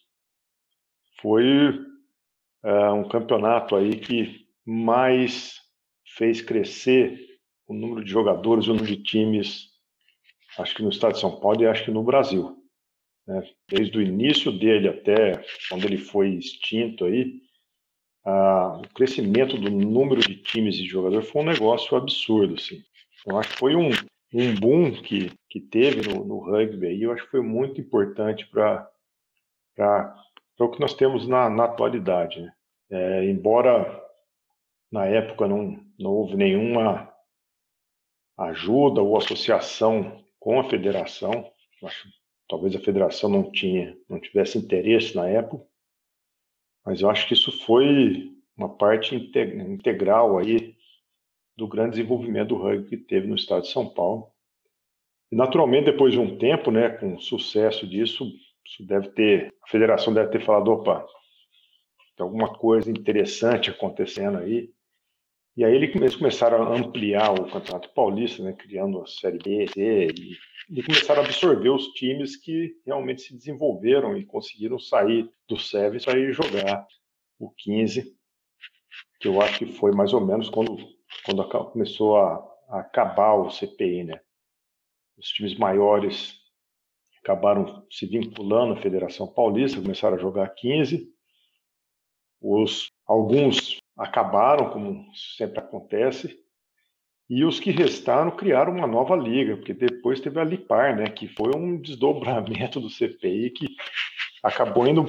foi uh, um campeonato aí que mais fez crescer o número de jogadores, o número de times, acho que no estado de São Paulo e acho que no Brasil. Né? Desde o início dele até quando ele foi extinto aí, o crescimento do número de times e jogadores foi um negócio absurdo, assim. Eu acho que foi um, um boom que, que teve no, no rugby aí, eu acho que foi muito importante para o que nós temos na, na atualidade. Né? É, embora na época não, não houve nenhuma ajuda ou associação com a federação, acho talvez a federação não tinha, não tivesse interesse na época, mas eu acho que isso foi uma parte integral aí do grande desenvolvimento do rugby que teve no estado de São Paulo. E, naturalmente, depois de um tempo, né, com o sucesso disso, isso deve ter, a federação deve ter falado, opa, tem alguma coisa interessante acontecendo aí. E aí eles começaram a ampliar o Campeonato Paulista, né, criando a Série B, C, e, e começaram a absorver os times que realmente se desenvolveram e conseguiram sair do Sevens para ir jogar o 15, que eu acho que foi mais ou menos quando, quando começou a, a acabar o CPI, né? Os times maiores acabaram se vinculando à Federação Paulista, começaram a jogar 15. Os, alguns acabaram, como sempre acontece, e os que restaram criaram uma nova liga, porque depois teve a Lipar, né, que foi um desdobramento do CPI que acabou indo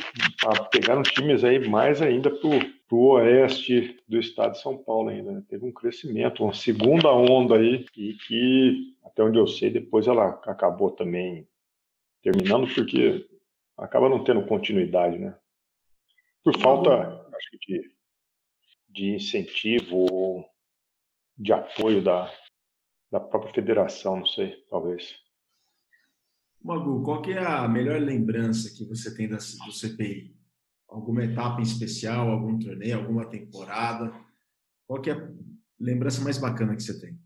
a pegar times aí mais ainda para o oeste do estado de São Paulo ainda. Né? Teve um crescimento, uma segunda onda aí, e que, até onde eu sei, depois ela acabou também terminando, porque acaba não tendo continuidade, né? Por falta, acho que de incentivo ou de apoio da, da própria federação, não sei, talvez. Magu, qual que é a melhor lembrança que você tem do CPI? Alguma etapa em especial, algum torneio, alguma temporada? Qual que é a lembrança mais bacana que você tem?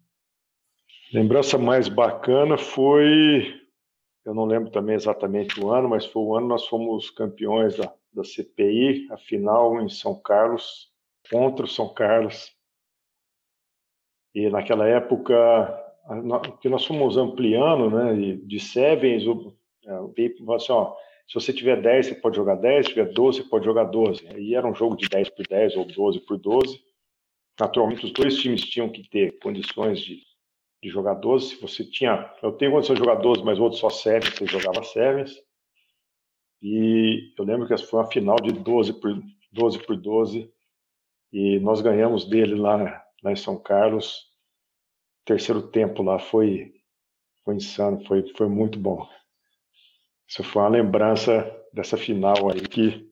Lembrança mais bacana foi, eu não lembro também exatamente o ano, mas foi o ano nós fomos campeões da, da CPI, a final em São Carlos, contra o São Carlos. E naquela época, que nós fomos ampliando, né, de sevens, o, é, BIP falou assim, ó, se você tiver 10, você pode jogar 10, se tiver 12, você pode jogar 12. Aí era um jogo de 10 por 10 ou 12 por 12. Naturalmente, os dois times tinham que ter condições de, de jogar 12. Se você tinha, eu tenho condição de jogar 12, mas o outro só sevens, você jogava sevens. E eu lembro que foi uma final de 12 por 12 por 12 e nós ganhamos dele lá, lá em São Carlos. O terceiro tempo lá foi, foi insano, foi, foi muito bom. Isso foi uma lembrança dessa final aí que,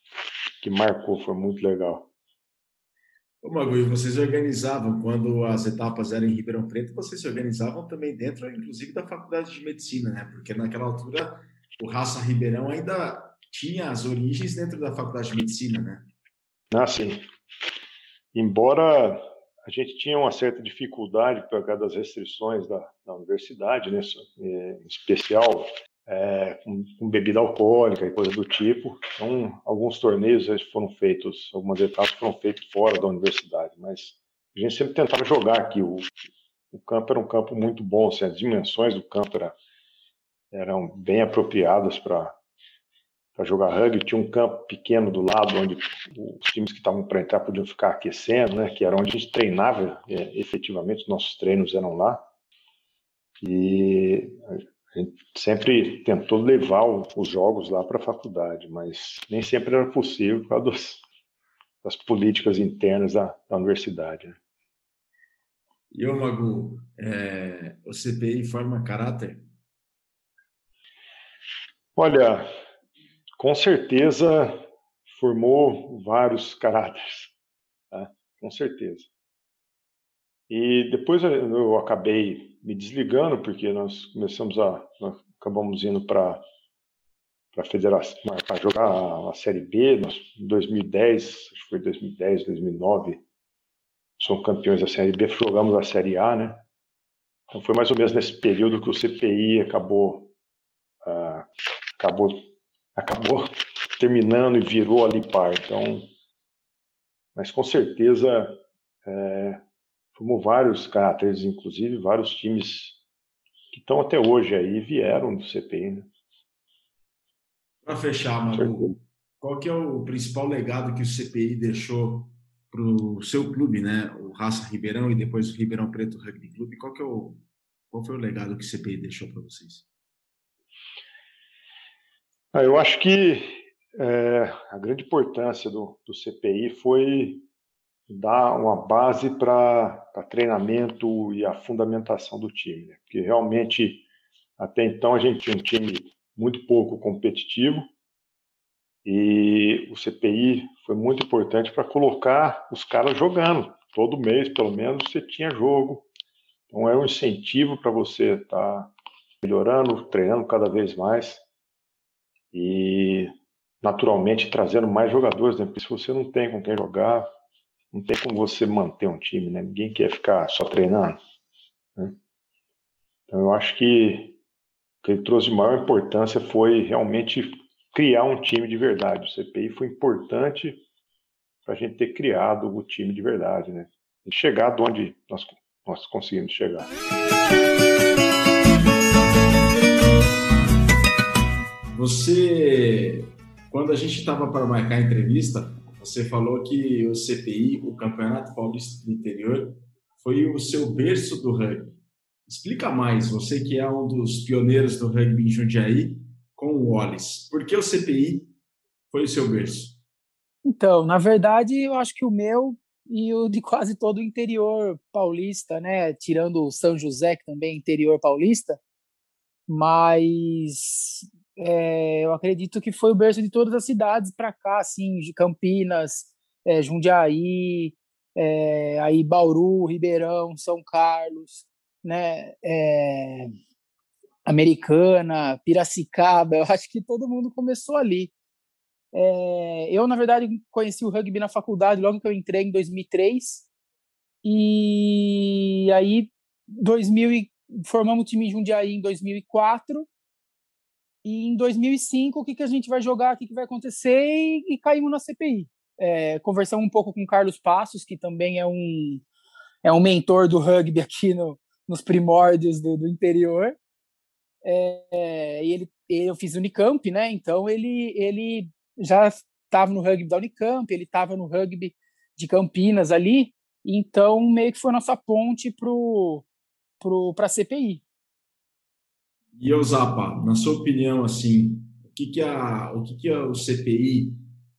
que marcou, foi muito legal. Ô Magui, vocês organizavam, quando as etapas eram em Ribeirão Preto, vocês se organizavam também dentro, inclusive, da Faculdade de Medicina, né? Porque naquela altura o Raça Ribeirão ainda tinha as origens dentro da Faculdade de Medicina, né? Ah, sim embora a gente tinha uma certa dificuldade por causa das restrições da, da universidade, né, é, em especial é, com, com, bebida alcoólica e coisa do tipo. Então, alguns torneios foram feitos, algumas etapas foram feitas fora da universidade, mas a gente sempre tentava jogar aqui. O, o campo era um campo muito bom, assim, as dimensões do campo era, eram bem apropriadas para para jogar rugby. Tinha um campo pequeno do lado onde os times que estavam para entrar podiam ficar aquecendo, né? Que era onde a gente treinava é, efetivamente. Os nossos treinos eram lá. E a gente sempre tentou levar os jogos lá para a faculdade, mas nem sempre era possível por causa dos, das políticas internas da, da universidade. Né? E ô Magu, é, o CPI forma caráter? Olha, com certeza formou vários caráteres, tá? com certeza. E depois eu acabei me desligando porque nós começamos a, nós acabamos indo para para federação para jogar a série B, nós, em 2010, acho que foi 2010, 2009, somos campeões da série B, jogamos a série A, né? Então foi mais ou menos nesse período que o CPI acabou ah, acabou acabou terminando e virou ali par. Então, mas com certeza é, formou vários caráteres, inclusive vários times que estão até hoje aí vieram do CPI, né? Para fechar, Manu, qual que é o principal legado que o CPI deixou para o seu clube, né? O Raça Ribeirão e depois o Ribeirão Preto Rugby Clube. Qual que é o qual foi o legado que o CPI deixou para vocês? Ah, eu acho que é, a grande importância do, do CPI foi dar uma base para treinamento e a fundamentação do time, né? porque realmente até então a gente tinha um time muito pouco competitivo e o CPI foi muito importante para colocar os caras jogando. Todo mês, pelo menos, você tinha jogo. Então é um incentivo para você estar tá melhorando, treinando cada vez mais e naturalmente trazendo mais jogadores, né? Porque se você não tem com quem jogar, não tem como você manter um time, né? Ninguém quer ficar só treinando. Né? Então eu acho que que ele trouxe de maior importância foi realmente criar um time de verdade. O CPI foi importante para a gente ter criado o time de verdade, né? E chegar de onde nós, nós conseguimos chegar. Você, quando a gente estava para marcar a entrevista, você falou que o CPI, o Campeonato Paulista do Interior, foi o seu berço do rugby. Explica mais, você que é um dos pioneiros do rugby em Jundiaí, com o Wallace. Por que o CPI foi o seu berço? Então, na verdade, eu acho que o meu e o de quase todo o interior paulista, né? Tirando o São José, que também é interior paulista, mas é, eu acredito que foi o berço de todas as cidades para cá, assim, de Campinas, é, Jundiaí, é, aí Bauru, Ribeirão, São Carlos, né, é, Americana, Piracicaba, eu *laughs* acho que todo mundo começou ali. É, eu, na verdade, conheci o rugby na faculdade logo que eu entrei em 2003, e aí 2000 formamos o time Jundiaí em 2004, e em 2005 o que, que a gente vai jogar, o que, que vai acontecer, e, e caímos na CPI. É, conversamos um pouco com o Carlos Passos, que também é um, é um mentor do rugby aqui no, nos primórdios do, do interior. É, e ele, eu fiz Unicamp, né? Então ele, ele já estava no rugby da Unicamp, ele estava no rugby de Campinas ali, então meio que foi a nossa ponte para pro, pro, a CPI. E eu, Zapa, na sua opinião, assim, o que, que, a, o, que, que a, o CPI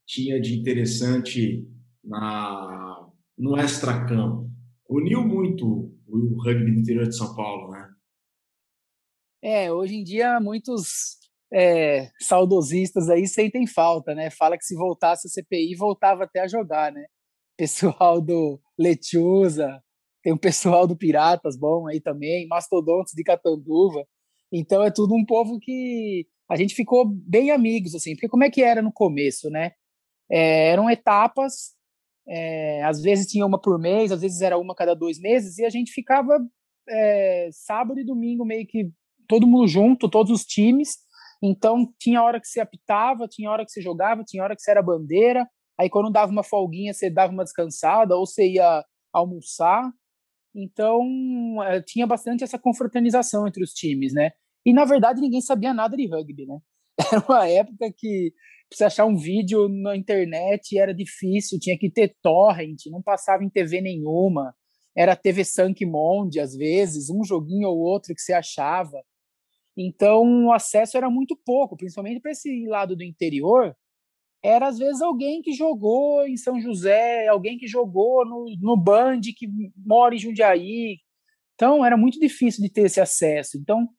tinha de interessante na, no extracampo? Uniu muito o rugby do interior de São Paulo, né? É, hoje em dia muitos é, saudosistas aí sentem falta, né? Fala que se voltasse a CPI, voltava até a jogar, né? Pessoal do Lechuza, tem um pessoal do Piratas bom aí também, Mastodontes de Catanduva. Então é tudo um povo que a gente ficou bem amigos, assim, porque como é que era no começo, né? É, eram etapas é, às vezes tinha uma por mês, às vezes era uma cada dois meses, e a gente ficava é, sábado e domingo meio que todo mundo junto, todos os times. Então tinha hora que você apitava, tinha hora que você jogava, tinha hora que você era bandeira. Aí quando dava uma folguinha, você dava uma descansada ou você ia almoçar. Então é, tinha bastante essa confraternização entre os times, né? E na verdade ninguém sabia nada de rugby, né? *laughs* Era uma época que você achar um vídeo na internet era difícil, tinha que ter torrent, não passava em TV nenhuma, era TV Sankmond às vezes, um joguinho ou outro que você achava. Então o acesso era muito pouco, principalmente para esse lado do interior. Era às vezes alguém que jogou em São José, alguém que jogou no, no Band, que mora em Jundiaí, Então, era muito difícil de ter esse acesso. Então,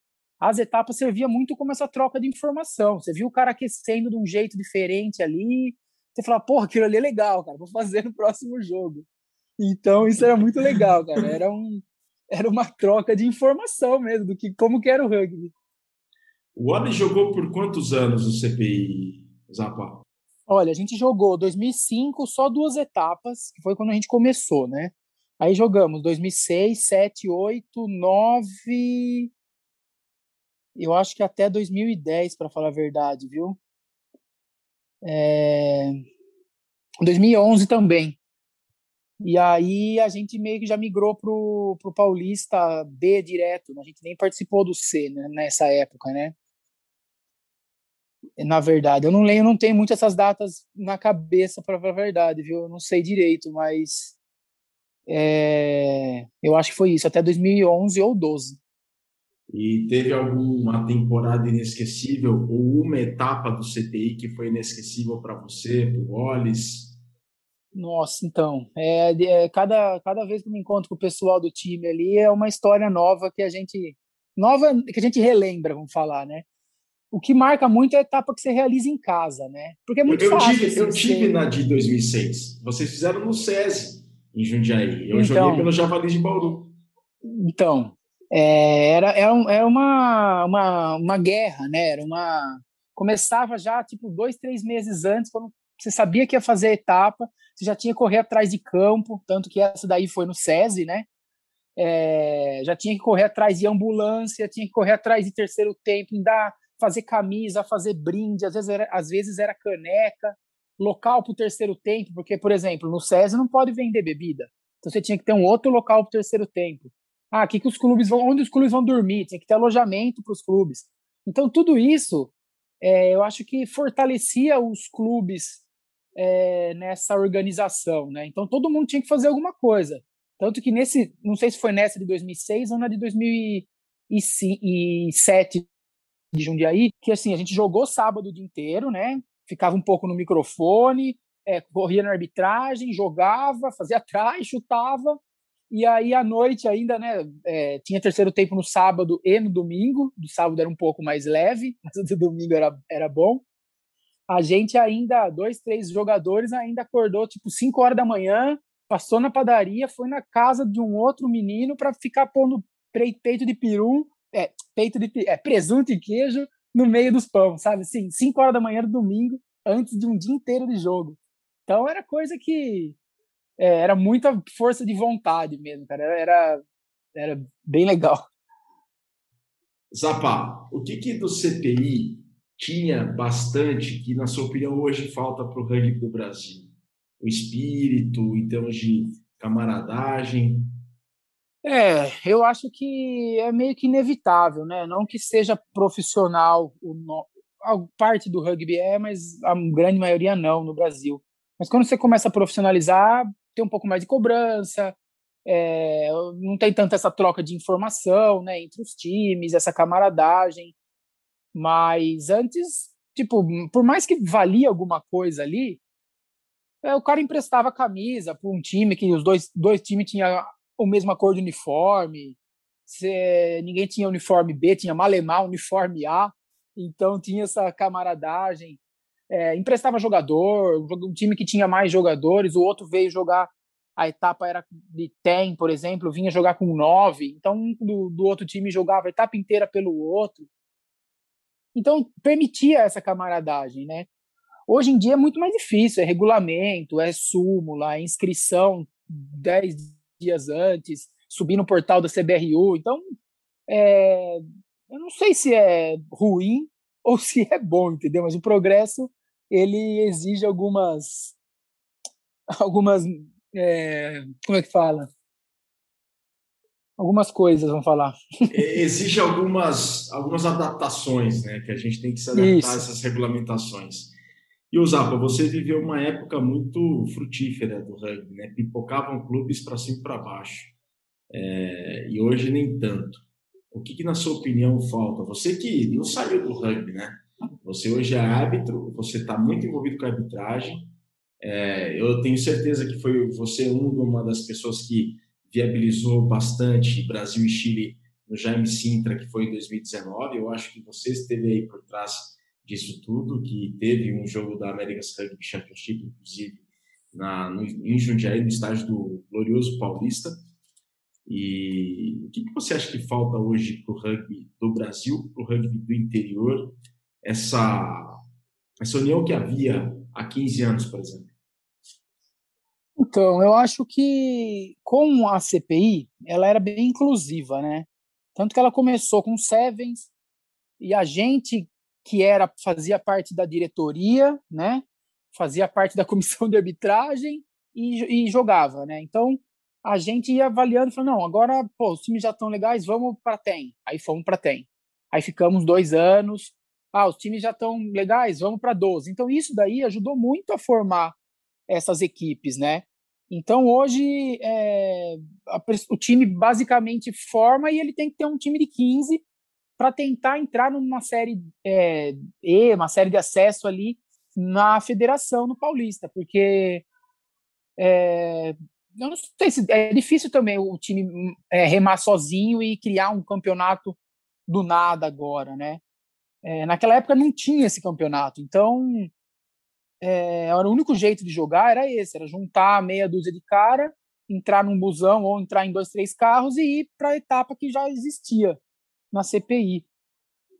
as etapas serviam muito como essa troca de informação. Você viu o cara aquecendo de um jeito diferente ali, você fala, porra, aquilo ali é legal, cara, vou fazer no próximo jogo. Então, isso era muito legal, cara. Era, um, era uma troca de informação mesmo, do que como que era o rugby. O Oli jogou por quantos anos o CPI, Zapa? Olha, a gente jogou 2005 só duas etapas, que foi quando a gente começou, né? Aí jogamos 2006, 7, 8, 9. Eu acho que até 2010, para falar a verdade, viu? É... 2011 também. E aí a gente meio que já migrou pro, pro Paulista B direto. A gente nem participou do C né, nessa época, né? Na verdade, eu não leio, não tenho muito essas datas na cabeça para falar a verdade, viu? Eu não sei direito, mas é, eu acho que foi isso, até 2011 ou 12. E teve alguma temporada inesquecível ou uma etapa do CTI que foi inesquecível para você, para o Wallace? Nossa, então, é, é, cada, cada vez que eu me encontro com o pessoal do time ali é uma história nova que a gente nova que a gente relembra, vamos falar, né? O que marca muito é a etapa que você realiza em casa, né? Porque é muito eu, fácil. Tive, assim, eu tive na de 2006. Vocês fizeram no SESI, em Jundiaí. Eu então, joguei pelo Javali de Bauru. Então, é, era, era, era uma, uma, uma guerra, né? Era uma começava já tipo dois, três meses antes, quando você sabia que ia fazer a etapa, você já tinha que correr atrás de campo, tanto que essa daí foi no SESI, né? É, já tinha que correr atrás de ambulância, tinha que correr atrás de terceiro tempo, dar, fazer camisa, fazer brinde, às vezes era, às vezes era caneca, local para o terceiro tempo, porque, por exemplo, no SESI não pode vender bebida, então você tinha que ter um outro local para o terceiro tempo. Ah, que, que os clubes vão, onde os clubes vão dormir? Tinha que ter alojamento para os clubes. Então tudo isso, é, eu acho que fortalecia os clubes é, nessa organização, né? Então todo mundo tinha que fazer alguma coisa. Tanto que nesse, não sei se foi nessa de 2006 ou na de 2007 de Jundiaí, que assim, a gente jogou sábado o dia inteiro, né? Ficava um pouco no microfone, é, corria na arbitragem, jogava, *laughs* fazia atrás, chutava, e aí à noite ainda, né, é, tinha terceiro tempo no sábado e no domingo. Do sábado era um pouco mais leve, *laughs* mas do domingo era, era bom. A gente ainda, dois, três jogadores, ainda acordou tipo 5 horas da manhã, passou na padaria, foi na casa de um outro menino para ficar pondo peito de peru, é, peito de é, presunto e queijo no meio dos pão, sabe? Assim, 5 horas da manhã do domingo, antes de um dia inteiro de jogo. Então era coisa que é, era muita força de vontade mesmo, cara. Era, era bem legal. Zapa, o que, que do CPI tinha bastante que, na sua opinião, hoje falta para o rugby do Brasil? O espírito, em termos de camaradagem? É, eu acho que é meio que inevitável, né? Não que seja profissional, no... parte do rugby é, mas a grande maioria não no Brasil. Mas quando você começa a profissionalizar, tem um pouco mais de cobrança, é, não tem tanta essa troca de informação né, entre os times, essa camaradagem. Mas antes, tipo, por mais que valia alguma coisa ali, é, o cara emprestava camisa para um time que os dois, dois times tinham a mesma cor de uniforme, se, ninguém tinha uniforme B, tinha Malemar uniforme A, então tinha essa camaradagem é, emprestava jogador, um time que tinha mais jogadores, o outro veio jogar, a etapa era de 10, por exemplo, vinha jogar com 9, então um do, do outro time jogava a etapa inteira pelo outro. Então permitia essa camaradagem, né? Hoje em dia é muito mais difícil, é regulamento, é súmula, é inscrição 10 dias antes, subir no portal da CBRU. Então, é, eu não sei se é ruim *laughs* ou se é bom, entendeu? Mas o progresso ele exige algumas algumas é, como é que fala algumas coisas vamos falar exige algumas algumas adaptações né que a gente tem que se adaptar Isso. a essas regulamentações e o Zapa, você viveu uma época muito frutífera do rugby, né? Pipocavam clubes para cima e para baixo. É, e hoje nem tanto. O que, que, na sua opinião, falta? Você que não saiu do rugby, né? Você hoje é árbitro, você está muito envolvido com a arbitragem. É, eu tenho certeza que foi você uma das pessoas que viabilizou bastante Brasil e Chile no Jaime Sintra, que foi em 2019. Eu acho que você esteve aí por trás disso tudo, que teve um jogo da America's Rugby Championship, inclusive, na, no, em Jundiaí, no estágio do Glorioso Paulista. E o que, que você acha que falta hoje para o rugby do Brasil, para o rugby do interior, essa, essa união que havia há 15 anos, por exemplo? Então, eu acho que com a CPI, ela era bem inclusiva, né? Tanto que ela começou com sevens e a gente que era fazia parte da diretoria, né? Fazia parte da comissão de arbitragem e, e jogava, né? Então a gente ia avaliando, falando, não, agora pô, os times já estão legais, vamos para TEM. Aí fomos para TEM. Aí ficamos dois anos. Ah, os times já estão legais, vamos para 12. Então isso daí ajudou muito a formar essas equipes, né? Então hoje é, a, o time basicamente forma e ele tem que ter um time de 15 para tentar entrar numa série é, E, uma série de acesso ali na federação no Paulista, porque é, eu não sei se é difícil também o time é, remar sozinho e criar um campeonato do nada agora, né? É, naquela época não tinha esse campeonato, então é, era o único jeito de jogar era esse, era juntar meia dúzia de cara, entrar num busão ou entrar em dois, três carros e ir para a etapa que já existia na CPI.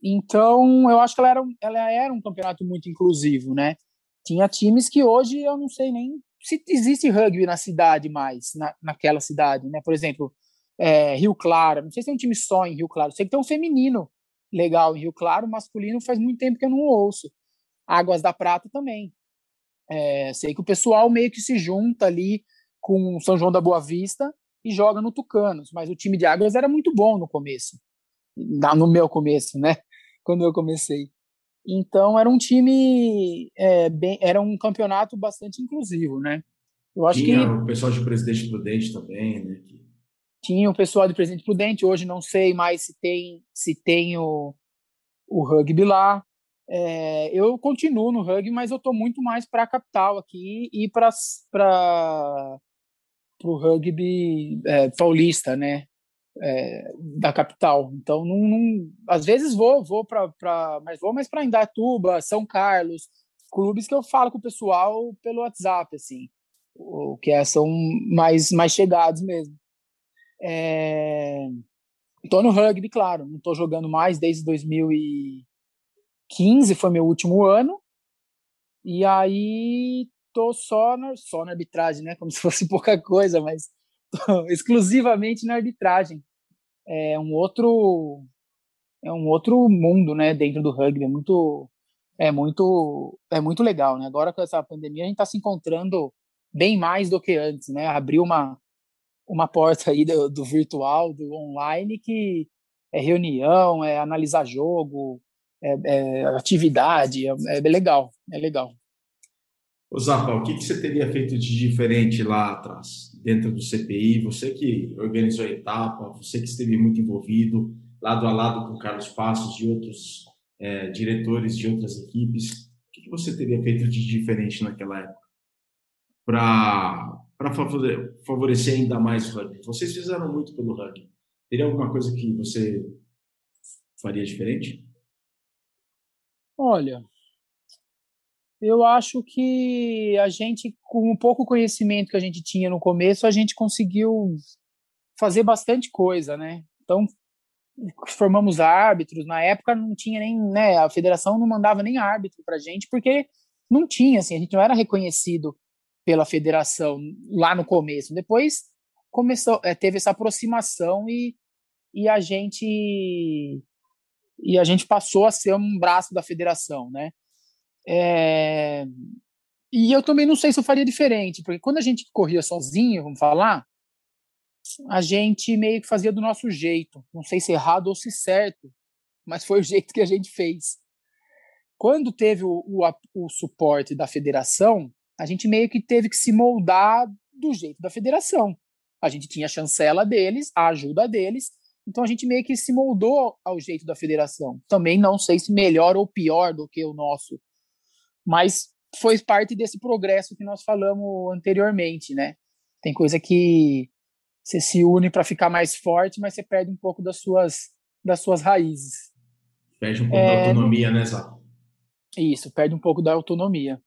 Então, eu acho que ela era, ela era um campeonato muito inclusivo, né? Tinha times que hoje eu não sei nem se existe rugby na cidade mais, na, naquela cidade, né? Por exemplo, é, Rio Claro, não sei se tem um time só em Rio Claro, sei que tem um feminino legal em Rio Claro, masculino faz muito tempo que eu não ouço. Águas da Prata também. É, sei que o pessoal meio que se junta ali com São João da Boa Vista e joga no Tucanos, mas o time de Águas era muito bom no começo, no meu começo, né? *laughs* Quando eu comecei. Então era um time, é, bem, era um campeonato bastante inclusivo, né? Eu acho Tinha que o pessoal de Presidente Prudente também, né? Tinha o pessoal de Presidente Prudente. Hoje não sei mais se tem se tem o, o rugby lá. É, eu continuo no rugby, mas eu estou muito mais para a capital aqui e para o rugby é, paulista, né? É, da capital. Então, não, não, às vezes vou, vou para, mas vou mais para Indatuba, São Carlos, clubes que eu falo com o pessoal pelo WhatsApp, assim, o que é, são mais mais chegados mesmo. É, tô no rugby, claro, não estou jogando mais desde 2015, foi meu último ano. E aí tô só na, só na arbitragem, né? Como se fosse *laughs* pouca coisa, mas *laughs* exclusivamente na arbitragem é um outro é um outro mundo, né, dentro do rugby, é muito é muito é muito legal, né? Agora com essa pandemia a gente está se encontrando bem mais do que antes, né? Abriu uma uma porta aí do, do virtual, do online que é reunião, é analisar jogo, é, é atividade, é, é legal, é legal. Ô Zapa, o que, que você teria feito de diferente lá atrás, dentro do CPI? Você que organizou a etapa, você que esteve muito envolvido, lado a lado com Carlos Passos e outros é, diretores de outras equipes. O que, você teria feito de diferente naquela época para favorecer ainda mais o rugby? Vocês fizeram muito pelo rugby. Teria alguma coisa que você faria diferente? Olha, eu acho que a gente, com o pouco conhecimento que a gente tinha no começo, a gente conseguiu fazer bastante coisa, né? Então, formamos árbitros. Na época não tinha nem, né? A federação não mandava nem árbitro para gente, porque não tinha, assim, a gente não era reconhecido pela federação lá no começo. Depois começou, é, teve essa aproximação e, e a gente e a gente passou a ser um braço da federação, né? É... E eu também não sei se eu faria diferente, porque quando a gente corria sozinho, vamos falar, a gente meio que fazia do nosso jeito. Não sei se errado ou se certo, mas foi o *laughs* jeito que a gente fez. Quando teve o, o, o suporte da federação, a gente meio que teve que se moldar do jeito da federação. A gente tinha a chancela deles, a ajuda deles, então a gente meio que se moldou ao jeito da federação. Também não sei se melhor ou pior do que o nosso mas foi parte desse progresso que nós falamos anteriormente, né? Tem coisa que você se une para ficar mais forte, mas você perde um pouco das suas, das suas raízes. Perde um pouco é, da autonomia, né, Zé? Isso, perde um pouco da autonomia.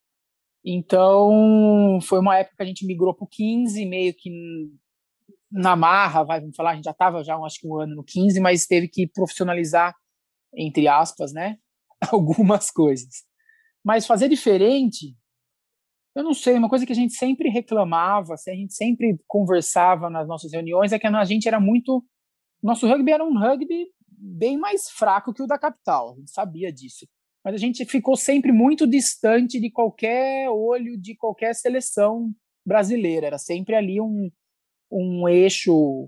Então, foi uma época que a gente migrou para o 15, meio que na marra, vai, vamos falar, a gente já estava já, acho que um ano no 15, mas teve que profissionalizar, entre aspas, né, *laughs* algumas coisas. Mas fazer diferente, eu não sei, uma coisa que a gente sempre reclamava, a gente sempre conversava nas nossas reuniões, é que a gente era muito. Nosso rugby era um rugby bem mais fraco que o da capital, a gente sabia disso. Mas a gente ficou sempre muito distante de qualquer olho de qualquer seleção brasileira. Era sempre ali um, um eixo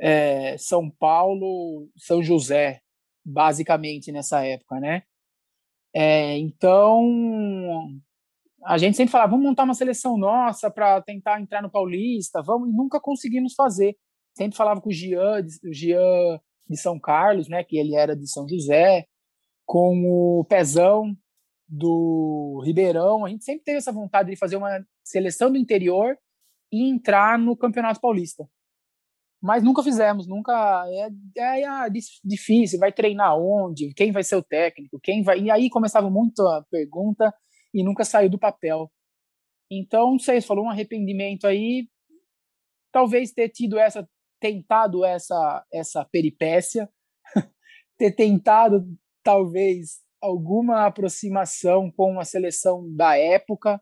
é, São Paulo, São José, basicamente nessa época, né? É, então a gente sempre falava, vamos montar uma seleção nossa para tentar entrar no Paulista, vamos, e nunca conseguimos fazer. Sempre falava com o Gian, o Gian de São Carlos, né, que ele era de São José, com o Pezão do Ribeirão, a gente sempre teve essa vontade de fazer uma seleção do interior e entrar no Campeonato Paulista. Mas nunca fizemos, nunca é, é, é difícil, vai treinar onde, quem vai ser o técnico, quem vai. E aí começava muito a pergunta e nunca saiu do papel. Então, não sei, falou um arrependimento aí, talvez ter tido essa, tentado essa, essa peripécia, *laughs* ter tentado talvez alguma aproximação com a seleção da época,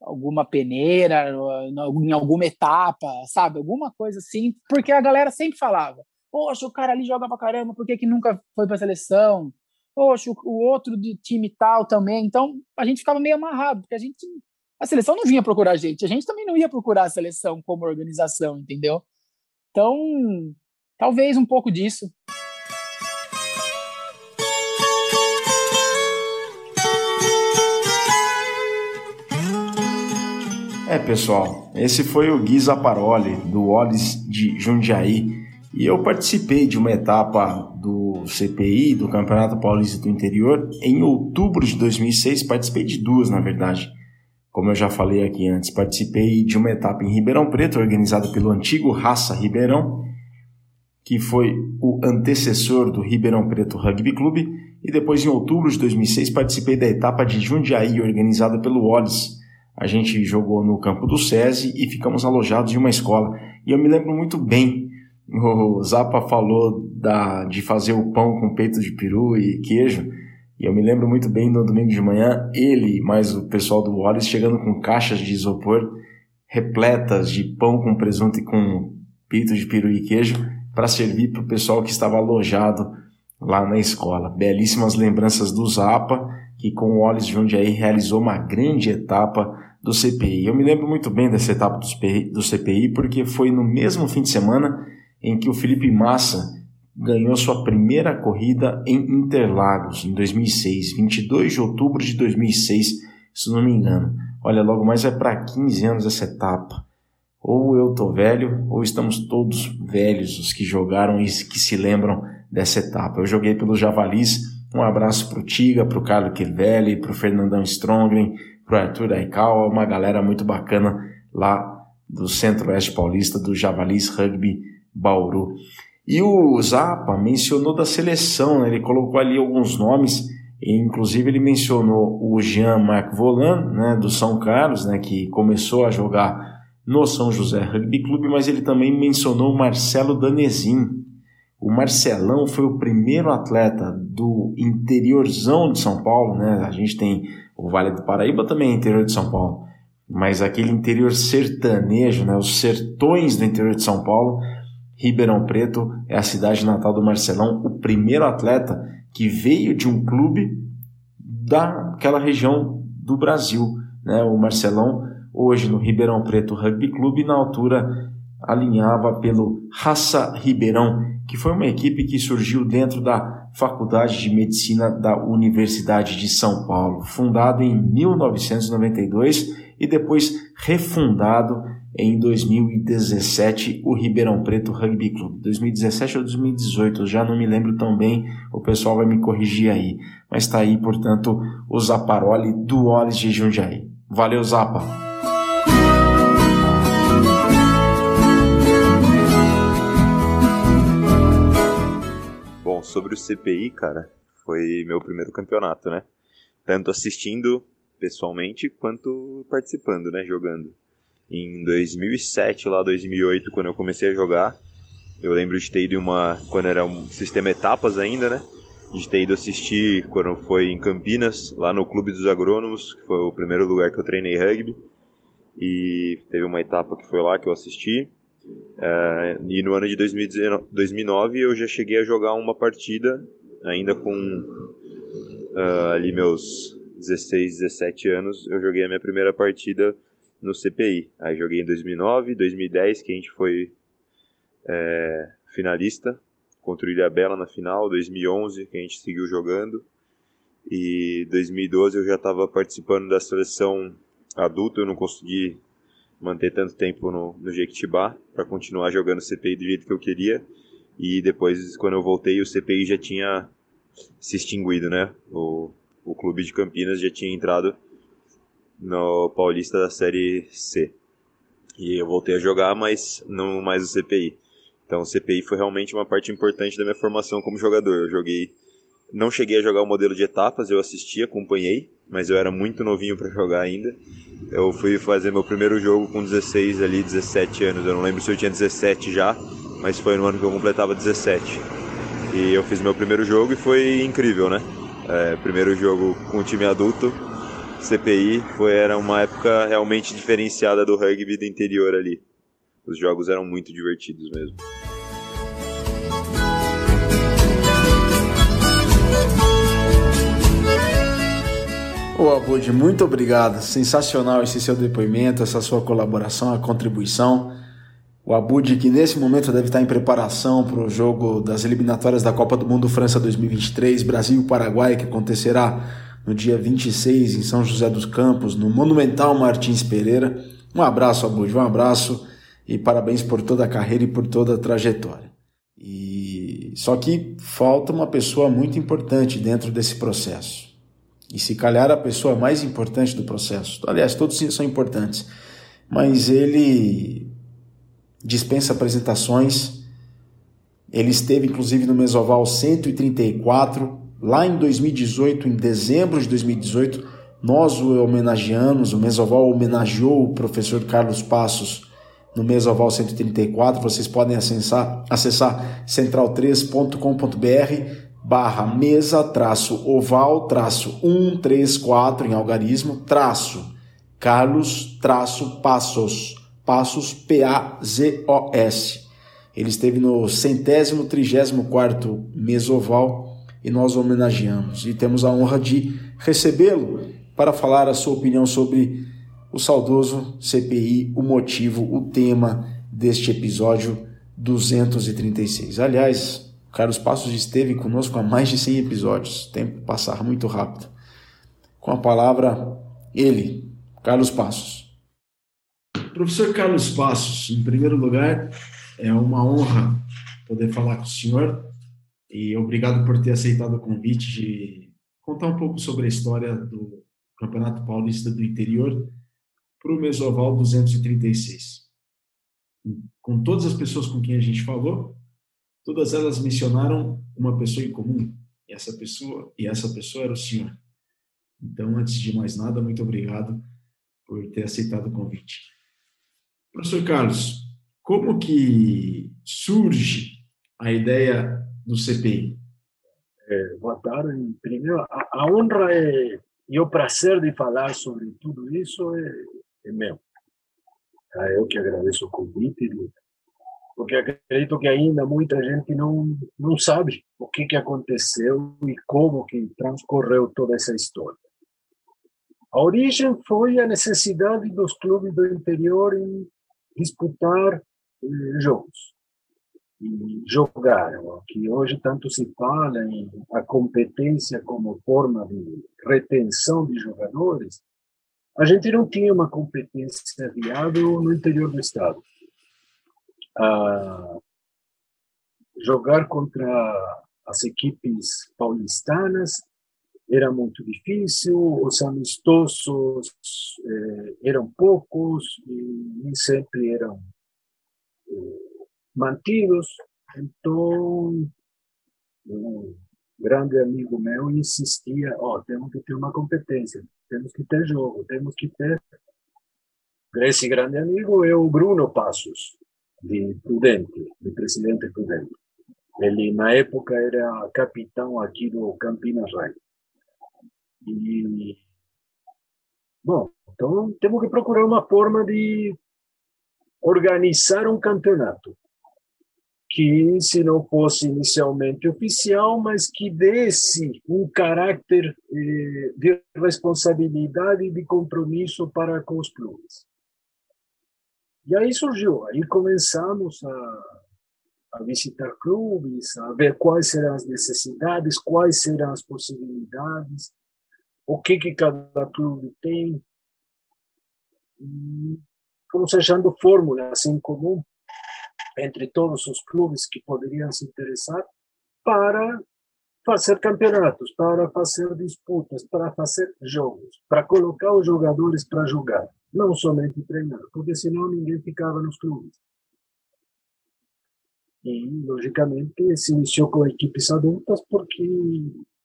alguma peneira, em alguma etapa, sabe? Alguma coisa assim, porque a galera sempre falava: Poxa, o cara ali joga pra caramba, por que, que nunca foi pra seleção? poxa, o outro de time tal também. Então, a gente ficava meio amarrado, porque a gente. A seleção não vinha procurar a gente, a gente também não ia procurar a seleção como organização, entendeu? Então, talvez um pouco disso. Pessoal, esse foi o Gui Zaparoli, do Olis de Jundiaí. E eu participei de uma etapa do CPI, do Campeonato Paulista do Interior, em outubro de 2006. Participei de duas, na verdade. Como eu já falei aqui antes, participei de uma etapa em Ribeirão Preto, organizada pelo antigo Raça Ribeirão, que foi o antecessor do Ribeirão Preto Rugby Clube. E depois, em outubro de 2006, participei da etapa de Jundiaí, organizada pelo Olis. A gente jogou no campo do SESI e ficamos alojados em uma escola. E eu me lembro muito bem *laughs* o Zapa falou da, de fazer o pão com peito de peru e queijo. E eu me lembro muito bem no domingo de manhã, ele mais o pessoal do Wallace chegando com caixas de isopor repletas de pão com presunto e com peito de peru e queijo para servir para o pessoal que estava alojado lá na escola. Belíssimas lembranças do Zapa, que com o Wallace Jundiaí realizou uma grande etapa do CPI. Eu me lembro muito bem dessa etapa do CPI porque foi no mesmo fim de semana em que o Felipe Massa ganhou sua primeira corrida em Interlagos, em 2006, 22 de outubro de 2006, se não me engano. Olha, logo mais é para 15 anos essa etapa. Ou eu tô velho, ou estamos todos velhos, os que jogaram e que se lembram dessa etapa. Eu joguei pelos Javalis, um abraço pro Tiga, pro Carlos Kirvelli, pro Fernandão Strongren, pro Arthur Aikawa, uma galera muito bacana lá do Centro-Oeste Paulista, do Javalis Rugby Bauru. E o Zapa mencionou da seleção, né? ele colocou ali alguns nomes, inclusive ele mencionou o Jean-Marc Volan, né, do São Carlos, né, que começou a jogar no São José Rugby Clube, mas ele também mencionou o Marcelo Danezin. O Marcelão foi o primeiro atleta do interiorzão de São Paulo, né? A gente tem o Vale do Paraíba também é interior de São Paulo, mas aquele interior sertanejo, né? Os sertões do interior de São Paulo, Ribeirão Preto é a cidade natal do Marcelão, o primeiro atleta que veio de um clube daquela região do Brasil. Né? O Marcelão, hoje no Ribeirão Preto Rugby Clube, na altura alinhava pelo Raça Ribeirão, que foi uma equipe que surgiu dentro da Faculdade de Medicina da Universidade de São Paulo, fundado em 1992 e depois refundado em 2017 o Ribeirão Preto Rugby Clube. 2017 ou 2018, eu já não me lembro tão bem, o pessoal vai me corrigir aí. Mas está aí, portanto, o Zaparoli do Olis de Jundiaí. Valeu, Zapa! Sobre o CPI, cara, foi meu primeiro campeonato, né? Tanto assistindo pessoalmente quanto participando, né, jogando. Em 2007, lá 2008, quando eu comecei a jogar, eu lembro de ter ido uma quando era um sistema etapas ainda, né? De ter ido assistir quando foi em Campinas, lá no Clube dos Agrônomos, que foi o primeiro lugar que eu treinei rugby. E teve uma etapa que foi lá que eu assisti. Uh, e no ano de 2009 eu já cheguei a jogar uma partida, ainda com uh, ali meus 16, 17 anos, eu joguei a minha primeira partida no CPI. Aí joguei em 2009, 2010, que a gente foi é, finalista contra o Ilha Bela na final, 2011, que a gente seguiu jogando. E 2012 eu já estava participando da seleção adulta, eu não consegui manter tanto tempo no, no Jequitibá para continuar jogando CPI do jeito que eu queria. E depois, quando eu voltei, o CPI já tinha se extinguido, né? O, o clube de Campinas já tinha entrado no Paulista da Série C. E eu voltei a jogar, mas não mais o CPI. Então o CPI foi realmente uma parte importante da minha formação como jogador. Eu joguei, não cheguei a jogar o modelo de etapas, eu assisti, acompanhei, mas eu era muito novinho para jogar ainda. Eu fui fazer meu primeiro jogo com 16 ali, 17 anos. Eu não lembro se eu tinha 17 já, mas foi no ano que eu completava 17. E eu fiz meu primeiro jogo e foi incrível, né? É, primeiro jogo com o time adulto, CPI, foi, era uma época realmente diferenciada do rugby do interior ali. Os jogos eram muito divertidos mesmo. Ô Abud, muito obrigado. Sensacional esse seu depoimento, essa sua colaboração, a contribuição. O Abud, que nesse momento deve estar em preparação para o jogo das eliminatórias da Copa do Mundo França 2023, Brasil-Paraguai, que acontecerá no dia 26 em São José dos Campos, no Monumental Martins Pereira. Um abraço, Abud, um abraço e parabéns por toda a carreira e por toda a trajetória. E só que falta uma pessoa muito importante dentro desse processo. E se calhar a pessoa mais importante do processo. Aliás, todos são importantes, mas ele dispensa apresentações. Ele esteve inclusive no Mesoval 134, lá em 2018, em dezembro de 2018, nós o homenageamos, o Mesoval homenageou o professor Carlos Passos no Mesoval 134. Vocês podem acessar, acessar central3.com.br barra mesa traço oval traço 134 em algarismo traço Carlos traço Passos Passos, P-A-Z-O-S. Ele esteve no centésimo, trigésimo quarto mesoval e nós homenageamos. E temos a honra de recebê-lo para falar a sua opinião sobre o saudoso CPI, o motivo, o tema deste episódio 236. Aliás, Carlos Passos esteve conosco há mais de 100 episódios, tempo passar muito rápido. Com a palavra, ele, Carlos Passos. Professor Carlos Passos, em primeiro lugar, é uma honra poder falar com o senhor e obrigado por ter aceitado o convite de contar um pouco sobre a história do Campeonato Paulista do Interior para o Mesoval 236. Com todas as pessoas com quem a gente falou, todas elas mencionaram uma pessoa em comum, e essa pessoa, e essa pessoa era o senhor. Então, antes de mais nada, muito obrigado por ter aceitado o convite. Professor Carlos, como que surge a ideia do CPI? É, boa tarde. Primeiro, a, a, honra é, e o prazer de falar sobre tudo isso é, é meu. Tá? Eu que agradeço o convite, porque acredito que ainda muita gente não não sabe o que que aconteceu e como que transcorreu toda essa história. A origem foi a necessidade dos clubes do interior em disputar eh, jogos e jogar, que hoje tanto se fala em a competência como forma de retenção de jogadores, a gente não tinha uma competência viável no interior do estado. Ah, jogar contra as equipes paulistanas era muito difícil, os amistosos eh, eram poucos e nem sempre eram eh, mantidos. Então, um grande amigo meu insistia, oh, temos que ter uma competência, temos que ter jogo, temos que ter. Esse grande amigo é o Bruno Passos, de Prudente, de Presidente Prudente. Ele, na época, era capitão aqui do Campinas Rai. E, bom, então temos que procurar uma forma de organizar um campeonato que, se não fosse inicialmente oficial, mas que desse um caráter eh, de responsabilidade e de compromisso para com os clubes. E aí surgiu, aí começamos a, a visitar clubes, a ver quais serão as necessidades, quais serão as possibilidades, o que que cada clube tem. E fomos achando fórmulas em comum entre todos os clubes que poderiam se interessar para fazer campeonatos, para fazer disputas, para fazer jogos, para colocar os jogadores para jogar, não somente treinar, porque senão ninguém ficava nos clubes. E, logicamente, se iniciou com equipes adultas porque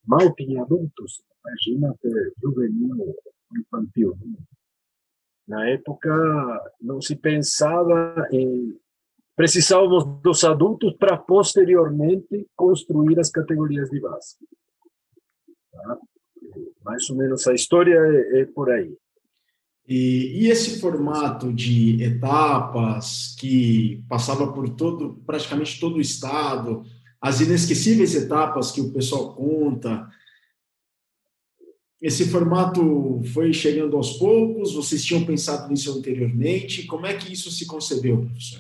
mal tinha adultos. Imagina ter juvenil, infantil. Na época, não se pensava em precisávamos dos adultos para posteriormente construir as categorias de base. Tá? Mais ou menos a história é, é por aí. E, e, esse formato de etapas que passava por todo, praticamente todo o estado, as inesquecíveis etapas que o pessoal conta, esse formato foi chegando aos poucos? Vocês tinham pensado nisso anteriormente? Como é que isso se concebeu, professor?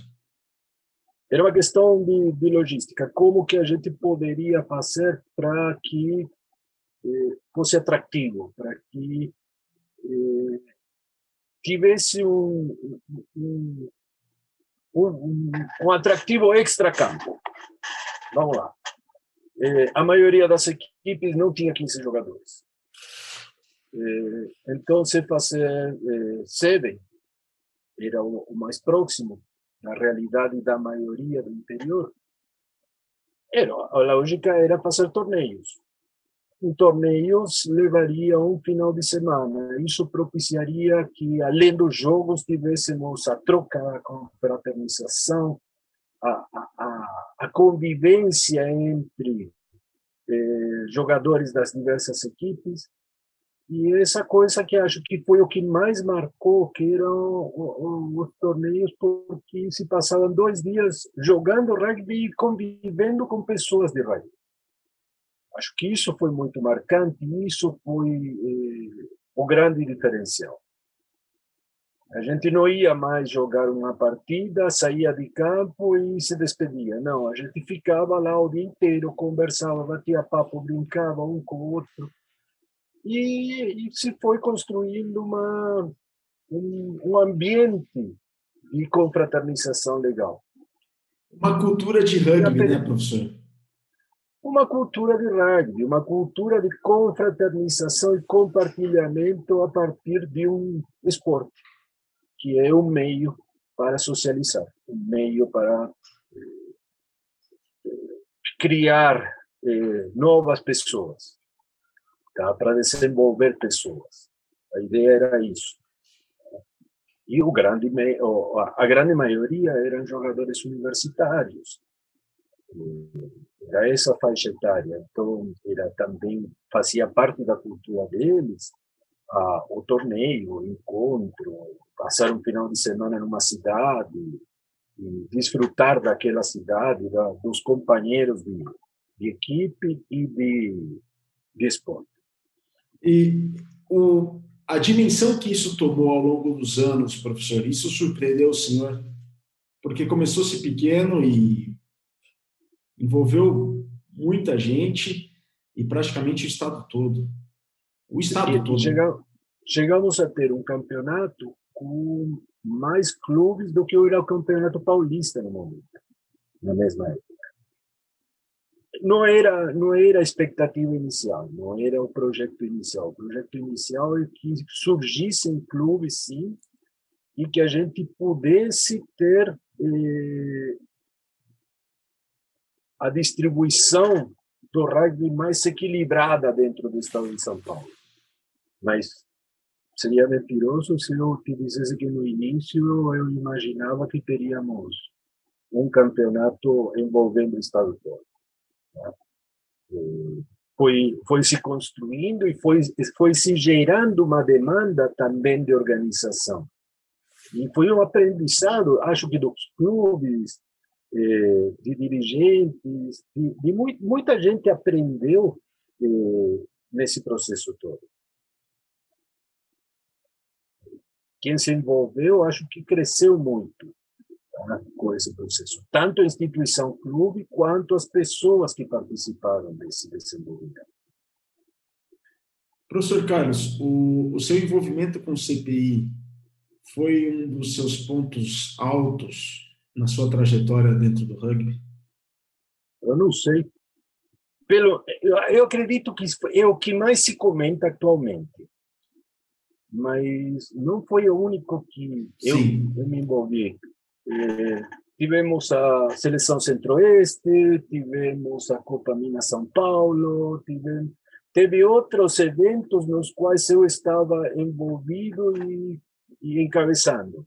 Era uma questão de, de logística. Como que a gente poderia fazer para que eh, fosse atrativo, para que eh, tivesse um, um, um, um atrativo extra-campo. Vamos lá. Eh, a maioria das equipes não tinha 15 jogadores. Eh, então, se fazer eh, sede era o, o mais próximo na realidade da maioria do interior, era, a lógica era fazer torneios. Um torneio levaria um final de semana. Isso propiciaria que, além dos jogos, tivéssemos a troca, a confraternização, a, a, a convivência entre eh, jogadores das diversas equipes e essa coisa que acho que foi o que mais marcou, que eram os torneios, porque se passavam dois dias jogando rugby e convivendo com pessoas de rugby. Acho que isso foi muito marcante e isso foi eh, o grande diferencial. A gente não ia mais jogar uma partida, saía de campo e se despedia. Não, a gente ficava lá o dia inteiro, conversava, batia papo, brincava um com o outro e, e se foi construindo uma, um, um ambiente de confraternização legal. Uma cultura de rugby, né, professor? Uma cultura de rugby, uma cultura de confraternização e compartilhamento a partir de um esporte, que é um meio para socializar, um meio para eh, criar eh, novas pessoas tá? para desenvolver pessoas. A ideia era isso. E o grande, a grande maioria eram jogadores universitários. Era essa faixa etária. Então, era também fazia parte da cultura deles a, o torneio, o encontro, passar um final de semana numa cidade e desfrutar daquela cidade, da, dos companheiros de, de equipe e de, de esporte. E o, a dimensão que isso tomou ao longo dos anos, professor, isso surpreendeu o senhor? Porque começou-se pequeno e envolveu muita gente e praticamente o estado todo. O estado e, todo. chegamos a ter um campeonato com mais clubes do que era o campeonato paulista no momento, na mesma época não era não era a expectativa inicial, não era o projeto inicial. O projeto inicial é que surgissem clubes, sim, e que a gente pudesse ter eh, a distribuição do rugby mais equilibrada dentro do estado de São Paulo. Mas seria mentiroso se eu te dissesse que no início eu imaginava que teríamos um campeonato envolvendo o estado todo. Né? Foi, foi se construindo e foi, foi se gerando uma demanda também de organização. E foi um aprendizado, acho que dos clubes, de dirigentes, de, de muita gente aprendeu eh, nesse processo todo. Quem se envolveu, acho que cresceu muito tá, com esse processo, tanto a instituição clube quanto as pessoas que participaram desse desenvolvimento. Professor Carlos, o, o seu envolvimento com o CPI foi um dos seus pontos altos na sua trajetória dentro do rugby? Eu não sei. Pelo, eu, eu acredito que é o que mais se comenta atualmente. Mas não foi o único que eu, eu me envolvi. É, tivemos a Seleção Centro-Oeste, tivemos a Copa Minas São Paulo, tivemos, teve outros eventos nos quais eu estava envolvido e, e encabeçando.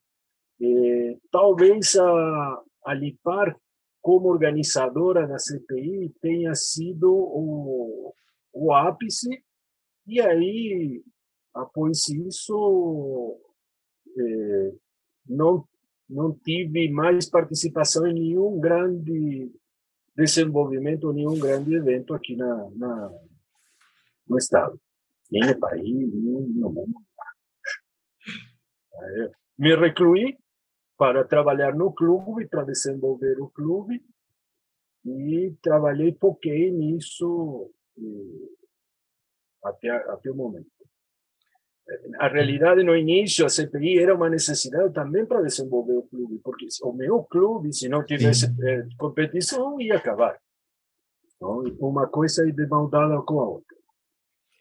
É, talvez a, a Lipar, como organizadora da CPI, tenha sido o, o ápice, e aí, após isso, é, não, não tive mais participação em nenhum grande desenvolvimento, nenhum grande evento aqui na, na no Estado, nem no país, nem no mundo. É, me recluí para trabalhar no clube, para desenvolver o clube, e trabalhei, foquei nisso até, até o momento. A realidade, no início, a CPI era uma necessidade também para desenvolver o clube, porque o meu clube, se não tivesse eh, competição, ia acabar. Então, uma coisa é de mão dada com a outra.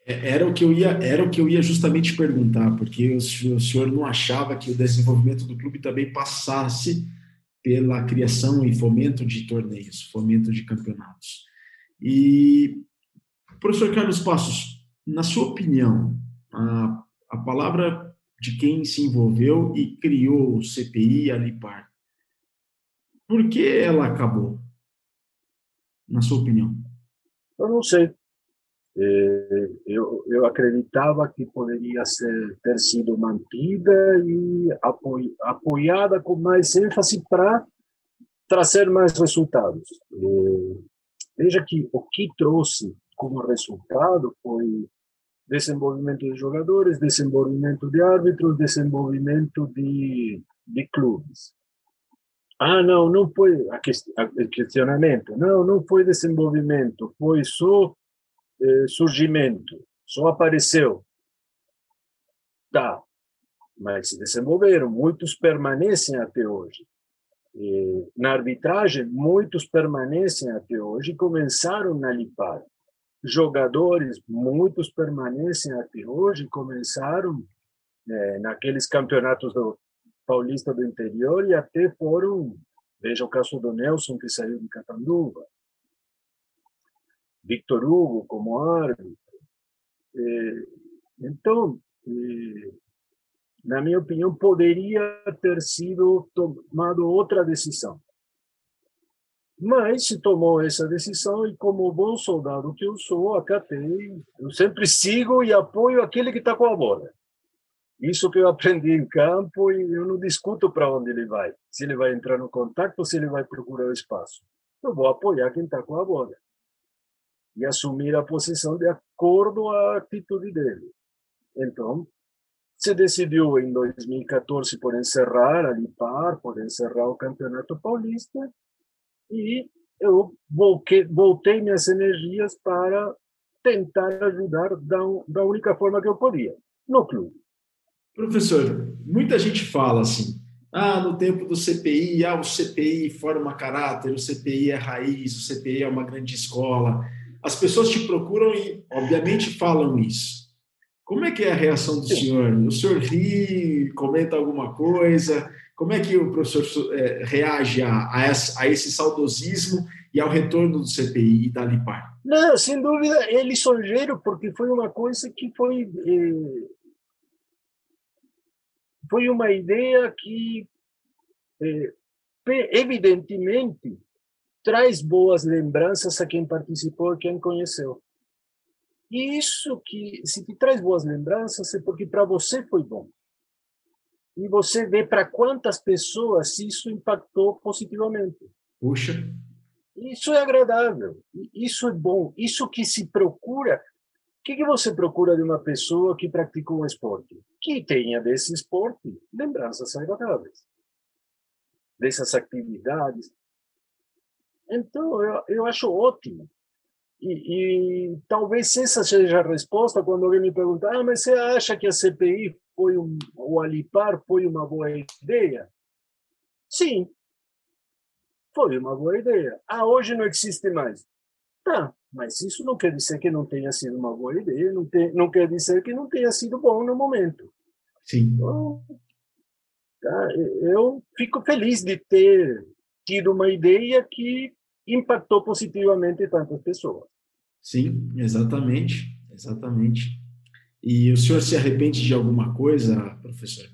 É, era o que eu ia, era o que eu ia justamente perguntar, porque o senhor, não achava que o desenvolvimento do clube também passasse pela criação e fomento de torneios, fomento de campeonatos. E, professor Carlos Passos, na sua opinião, a, a palavra de quem se envolveu e criou o CPI e a Lipar, por que ela acabou? Na sua opinião? Eu não sei. Eh, eu, eu acreditava que poderia ser, ter sido mantida e apoiada com mais ênfase para trazer mais resultados. Eh, veja que o que trouxe como resultado foi desenvolvimento de jogadores, desenvolvimento de árbitros, desenvolvimento de, de clubes. Ah, não, não foi a questionamento. Não, não foi desenvolvimento, foi só surgimento, só apareceu. Tá, mas se desenvolveram, muitos permanecem até hoje. E, na arbitragem, muitos permanecem até hoje começaram na Lipar. Jogadores, muitos permanecem até hoje começaram é, naqueles campeonatos do Paulista do interior e até foram, veja o caso do Nelson, que saiu de Catanduva, Victor Hugo como árbitro. É, então, é, na minha opinião, poderia ter sido tomado outra decisão. Mas se tomou essa decisão e, como bom soldado que eu sou, acatei. Eu sempre sigo e apoio aquele que está com a bola. Isso que eu aprendi em campo e eu não discuto para onde ele vai. Se ele vai entrar no contato se ele vai procurar o espaço. Eu vou apoiar quem está com a bola e assumir a posição de acordo à atitude dele. Então, se decidiu em 2014 por encerrar a Lipar, por encerrar o Campeonato Paulista, e eu voltei, voltei minhas energias para tentar ajudar da, da única forma que eu podia, no clube. Professor, muita gente fala assim, ah, no tempo do CPI, ah, o CPI forma caráter, o CPI é raiz, o CPI é uma grande escola as pessoas te procuram e, obviamente, falam isso. Como é que é a reação do senhor? O senhor ri, comenta alguma coisa? Como é que o professor é, reage a, a, esse, a, esse, saudosismo e ao retorno do CPI e da Lipar? Não, sem dúvida, é lisonjeiro, porque foi uma coisa que foi. Eh, foi uma ideia que, eh, evidentemente, traz boas lembranças a quem participou e quem conheceu. E isso que, se te traz boas lembranças, é porque para você foi bom e você vê para quantas pessoas isso impactou positivamente. Puxa. Isso é agradável, isso é bom, isso que se procura. O que, que você procura de uma pessoa que pratica um esporte? Que tenha desse esporte lembranças agradáveis, dessas atividades. Então, eu, eu acho ótimo. E, e, talvez essa seja a resposta quando alguém me pergunta: ah, mas você acha que a CPI foi um, o Alipar foi uma boa ideia? Sim, foi uma boa ideia. Ah, hoje não existe mais. Tá, mas isso não quer dizer que não tenha sido uma boa ideia, não, tem, não quer dizer que não tenha sido bom no momento. Sim. Então, tá, eu fico feliz de ter tido uma ideia que impactou positivamente tantas pessoas. Sim, exatamente, exatamente. E o senhor se arrepende de alguma coisa, professor?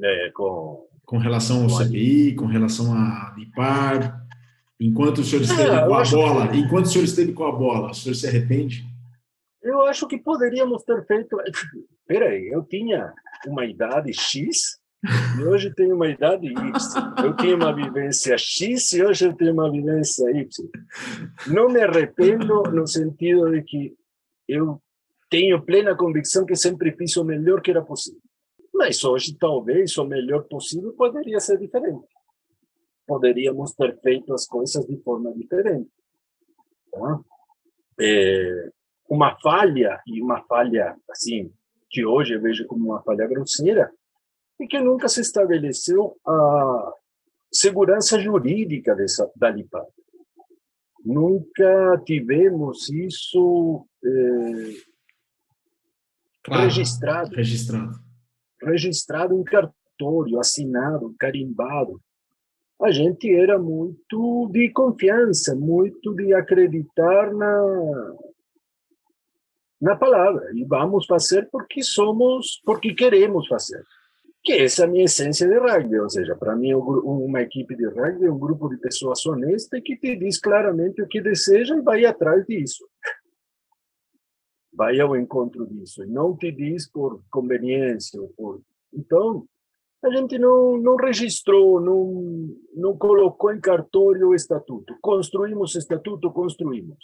É, com... com relação ao CPI, com relação a Lipar, enquanto o senhor esteve ah, com a bola, que... enquanto o senhor esteve com a bola, o senhor se arrepende? Eu acho que poderíamos ter feito. Peraí, eu tinha uma idade X e hoje tenho uma idade Y. Eu tinha uma vivência X e hoje eu tenho uma vivência Y. Não me arrependo no sentido de que eu tenho plena convicção que sempre fiz o melhor que era possível. Mas hoje, talvez, o melhor possível poderia ser diferente. Poderíamos ter feito as coisas de forma diferente. Tá? É, uma falha, e uma falha, assim, que hoje eu vejo como uma falha grosseira, é que nunca se estabeleceu a segurança jurídica dessa, da LIPAD. Nunca tivemos isso eh, claro, registrado. Registrado. Registrado em cartório, assinado, carimbado. A gente era muito de confiança, muito de acreditar na, na palavra. E vamos fazer porque somos, porque queremos fazer. Que essa é a minha essência de rugby. Ou seja, para mim, uma equipe de rugby é um grupo de pessoas honestas que te diz claramente o que deseja e vai atrás disso vai ao encontro disso e não te diz por conveniência por então a gente não não registrou não não colocou em cartório o estatuto construímos o estatuto construímos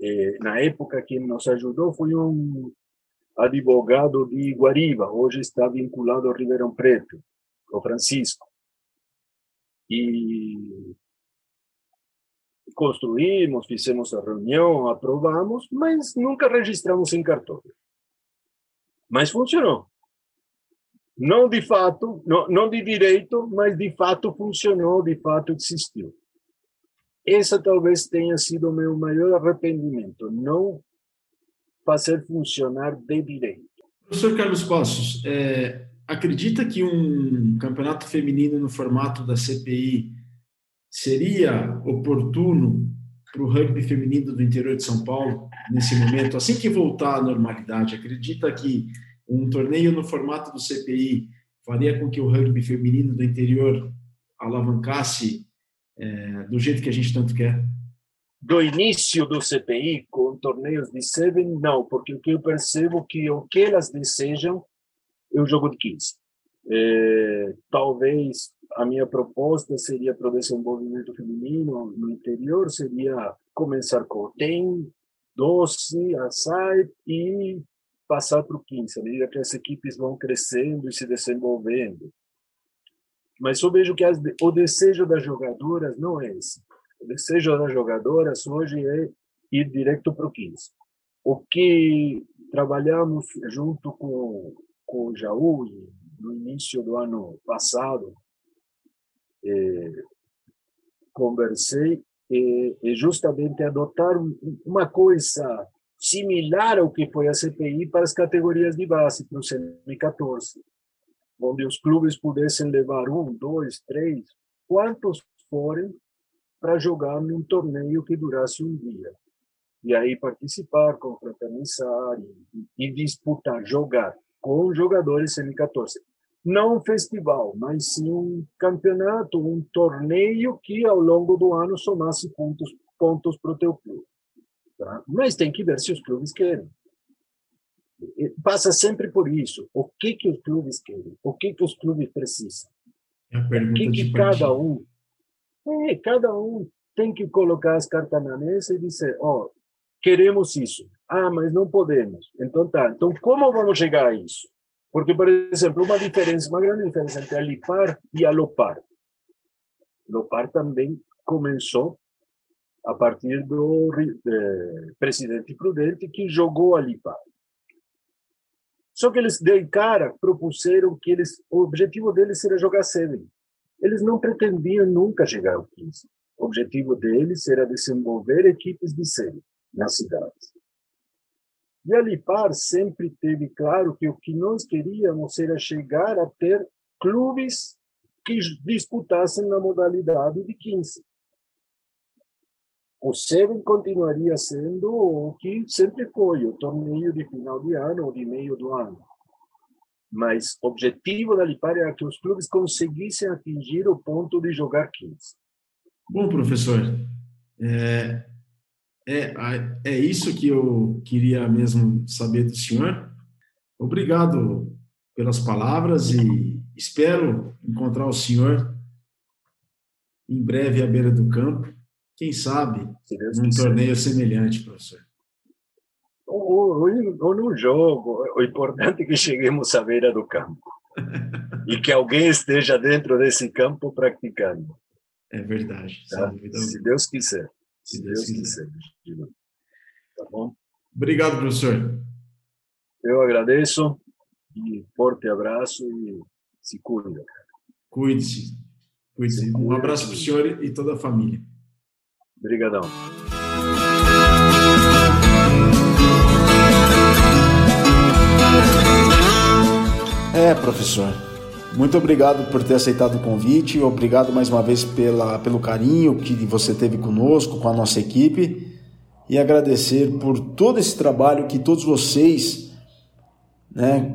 eh, na época quem nos ajudou foi um advogado de Guariba hoje está vinculado ao Ribeirão Preto o Francisco e construímos, fizemos a reunião, aprovamos, mas nunca registramos em cartório. Mas funcionou. Não de fato, não, não de direito, mas de fato funcionou, de fato existiu. Essa talvez tenha sido o meu maior arrependimento, não fazer funcionar de direito. Professor Carlos Passos, é, acredita que um campeonato feminino no formato da CPI seria oportuno para o rugby feminino do interior de São Paulo nesse momento, assim que voltar à normalidade? Acredita que um torneio no formato do CPI faria com que o rugby feminino do interior alavancasse é, do jeito que a gente tanto quer? Do início do CPI, com torneios de Seven, não, porque o que eu percebo que o que elas desejam é o jogo de 15. É, talvez a minha proposta seria para o desenvolvimento feminino no interior, seria começar com o TEM, 12, a SAI e passar para o 15, à medida que as equipes vão crescendo e se desenvolvendo. Mas eu vejo que as, o desejo das jogadoras não é esse. Das jogadoras hoje é ir direto para o 15. O que trabalhamos junto com, com o Jaú no início do ano passado, é, conversei é, é justamente adotar uma coisa similar ao que foi a CPI para as categorias de base, para o CM14. onde os clubes pudessem levar um, dois, três, quantos forem para jogar num torneio que durasse um dia. E aí participar, confraternizar e, e disputar, jogar com jogadores M14. Não um festival, mas sim um campeonato, um torneio que ao longo do ano somasse pontos pontos para o teu clube. Tá? Mas tem que ver se os clubes querem. Passa sempre por isso. O que que os clubes querem? O que que os clubes precisam? É o que, que cada um é, cada um tem que colocar as cartas na mesa e dizer, ó, oh, queremos isso. Ah, mas não podemos. Então tá. Então como vamos chegar a isso? Porque, por exemplo, uma diferença, uma grande diferença entre a Lipar e a Lopar. Lopar também começou a partir do eh, presidente Prudente, que jogou a Lipar. Só que eles, de cara, propuseram que eles, o objetivo deles era jogar Seven. Eles não pretendiam nunca chegar ao 15. O objetivo deles era desenvolver equipes de série nas cidades. E a Lipar sempre teve claro que o que nós queríamos era chegar a ter clubes que disputassem na modalidade de 15. O Seven continuaria sendo o que sempre foi, o torneio de final de ano ou de meio do ano. Mas o objetivo da Lipar era que os clubes conseguissem atingir o ponto de jogar 15. Bom, professor, é, é, é isso que eu queria mesmo saber do senhor. Obrigado pelas palavras e espero encontrar o senhor em breve à beira do campo. Quem sabe num torneio semelhante, professor. Ou, ou, no jogo. O importante é que cheguemos à beira do campo. e que alguém esteja dentro desse campo praticando. É verdade. Tá? Se Deus quiser. Se Deus, Deus quiser. quiser. Tá bom? Obrigado, professor. Eu agradeço e forte abraço e se cuida. Cuide-se. Cuide-se. Um abraço para o senhor e toda a família. Obrigadão. É, professor. Muito obrigado por ter aceitado o convite. Obrigado mais uma vez pela, pelo carinho que você teve conosco, com a nossa equipe. E agradecer por todo esse trabalho que todos vocês, né,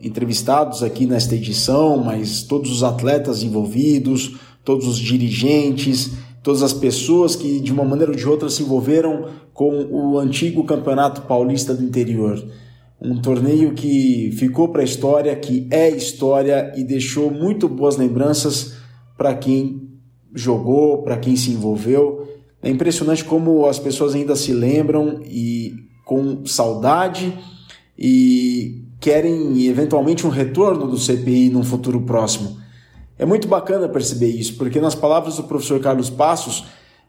entrevistados aqui nesta edição, mas todos os atletas envolvidos, todos os dirigentes, todas as pessoas que de uma maneira ou de outra se envolveram com o antigo Campeonato Paulista do Interior. Um torneio que ficou para a história, que é história e deixou muito boas lembranças para quem jogou, para quem se envolveu. É impressionante como as pessoas ainda se lembram e com saudade e querem eventualmente um retorno do CPI num futuro próximo. É muito bacana perceber isso, porque nas palavras do professor Carlos Passos,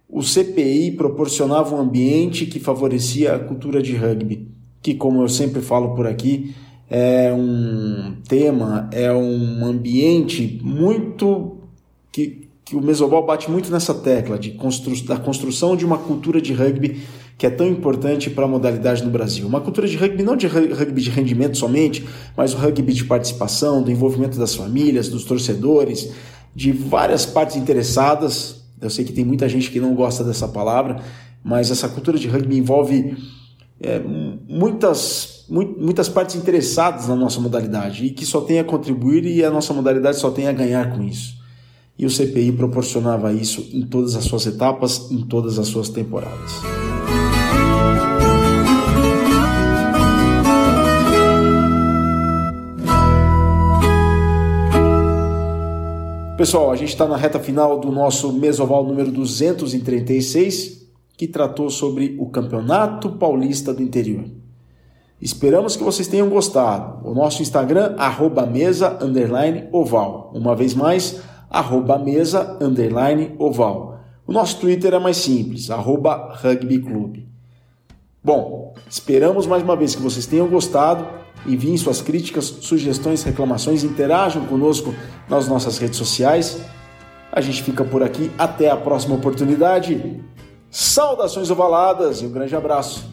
o CPI proporcionava um ambiente que favorecia a cultura de rugby, que, como eu sempre falo por aqui, é um tema, é um ambiente muito que, que o Mesobol bate muito nessa tecla de constru, da construção de uma cultura de rugby que é tão importante para a modalidade no Brasil. Uma cultura de rugby, não de rugby de rendimento somente, mas o rugby de participação, do envolvimento das famílias, dos torcedores, de várias partes interessadas. Eu sei que tem muita gente que não gosta dessa palavra, mas essa cultura de rugby envolve é, muitas, muitas partes interessadas na nossa modalidade e que só tem a contribuir e a nossa modalidade só tem a ganhar com isso. E o CPI proporcionava isso em todas as suas etapas, em todas as suas temporadas. Pessoal, a gente está na reta final do nosso mesoval número 236, que tratou sobre o Campeonato Paulista do Interior. Esperamos que vocês tenham gostado. O nosso Instagram, arroba mesa, underline, oval. Uma vez mais, arroba mesa, underline, oval. O nosso Twitter é mais simples, arroba rugbyclube. Bom, esperamos mais uma vez que vocês tenham gostado Enviem suas críticas, sugestões, reclamações, interajam conosco nas nossas redes sociais. A gente fica por aqui. Até a próxima oportunidade. Saudações ovaladas e um grande abraço.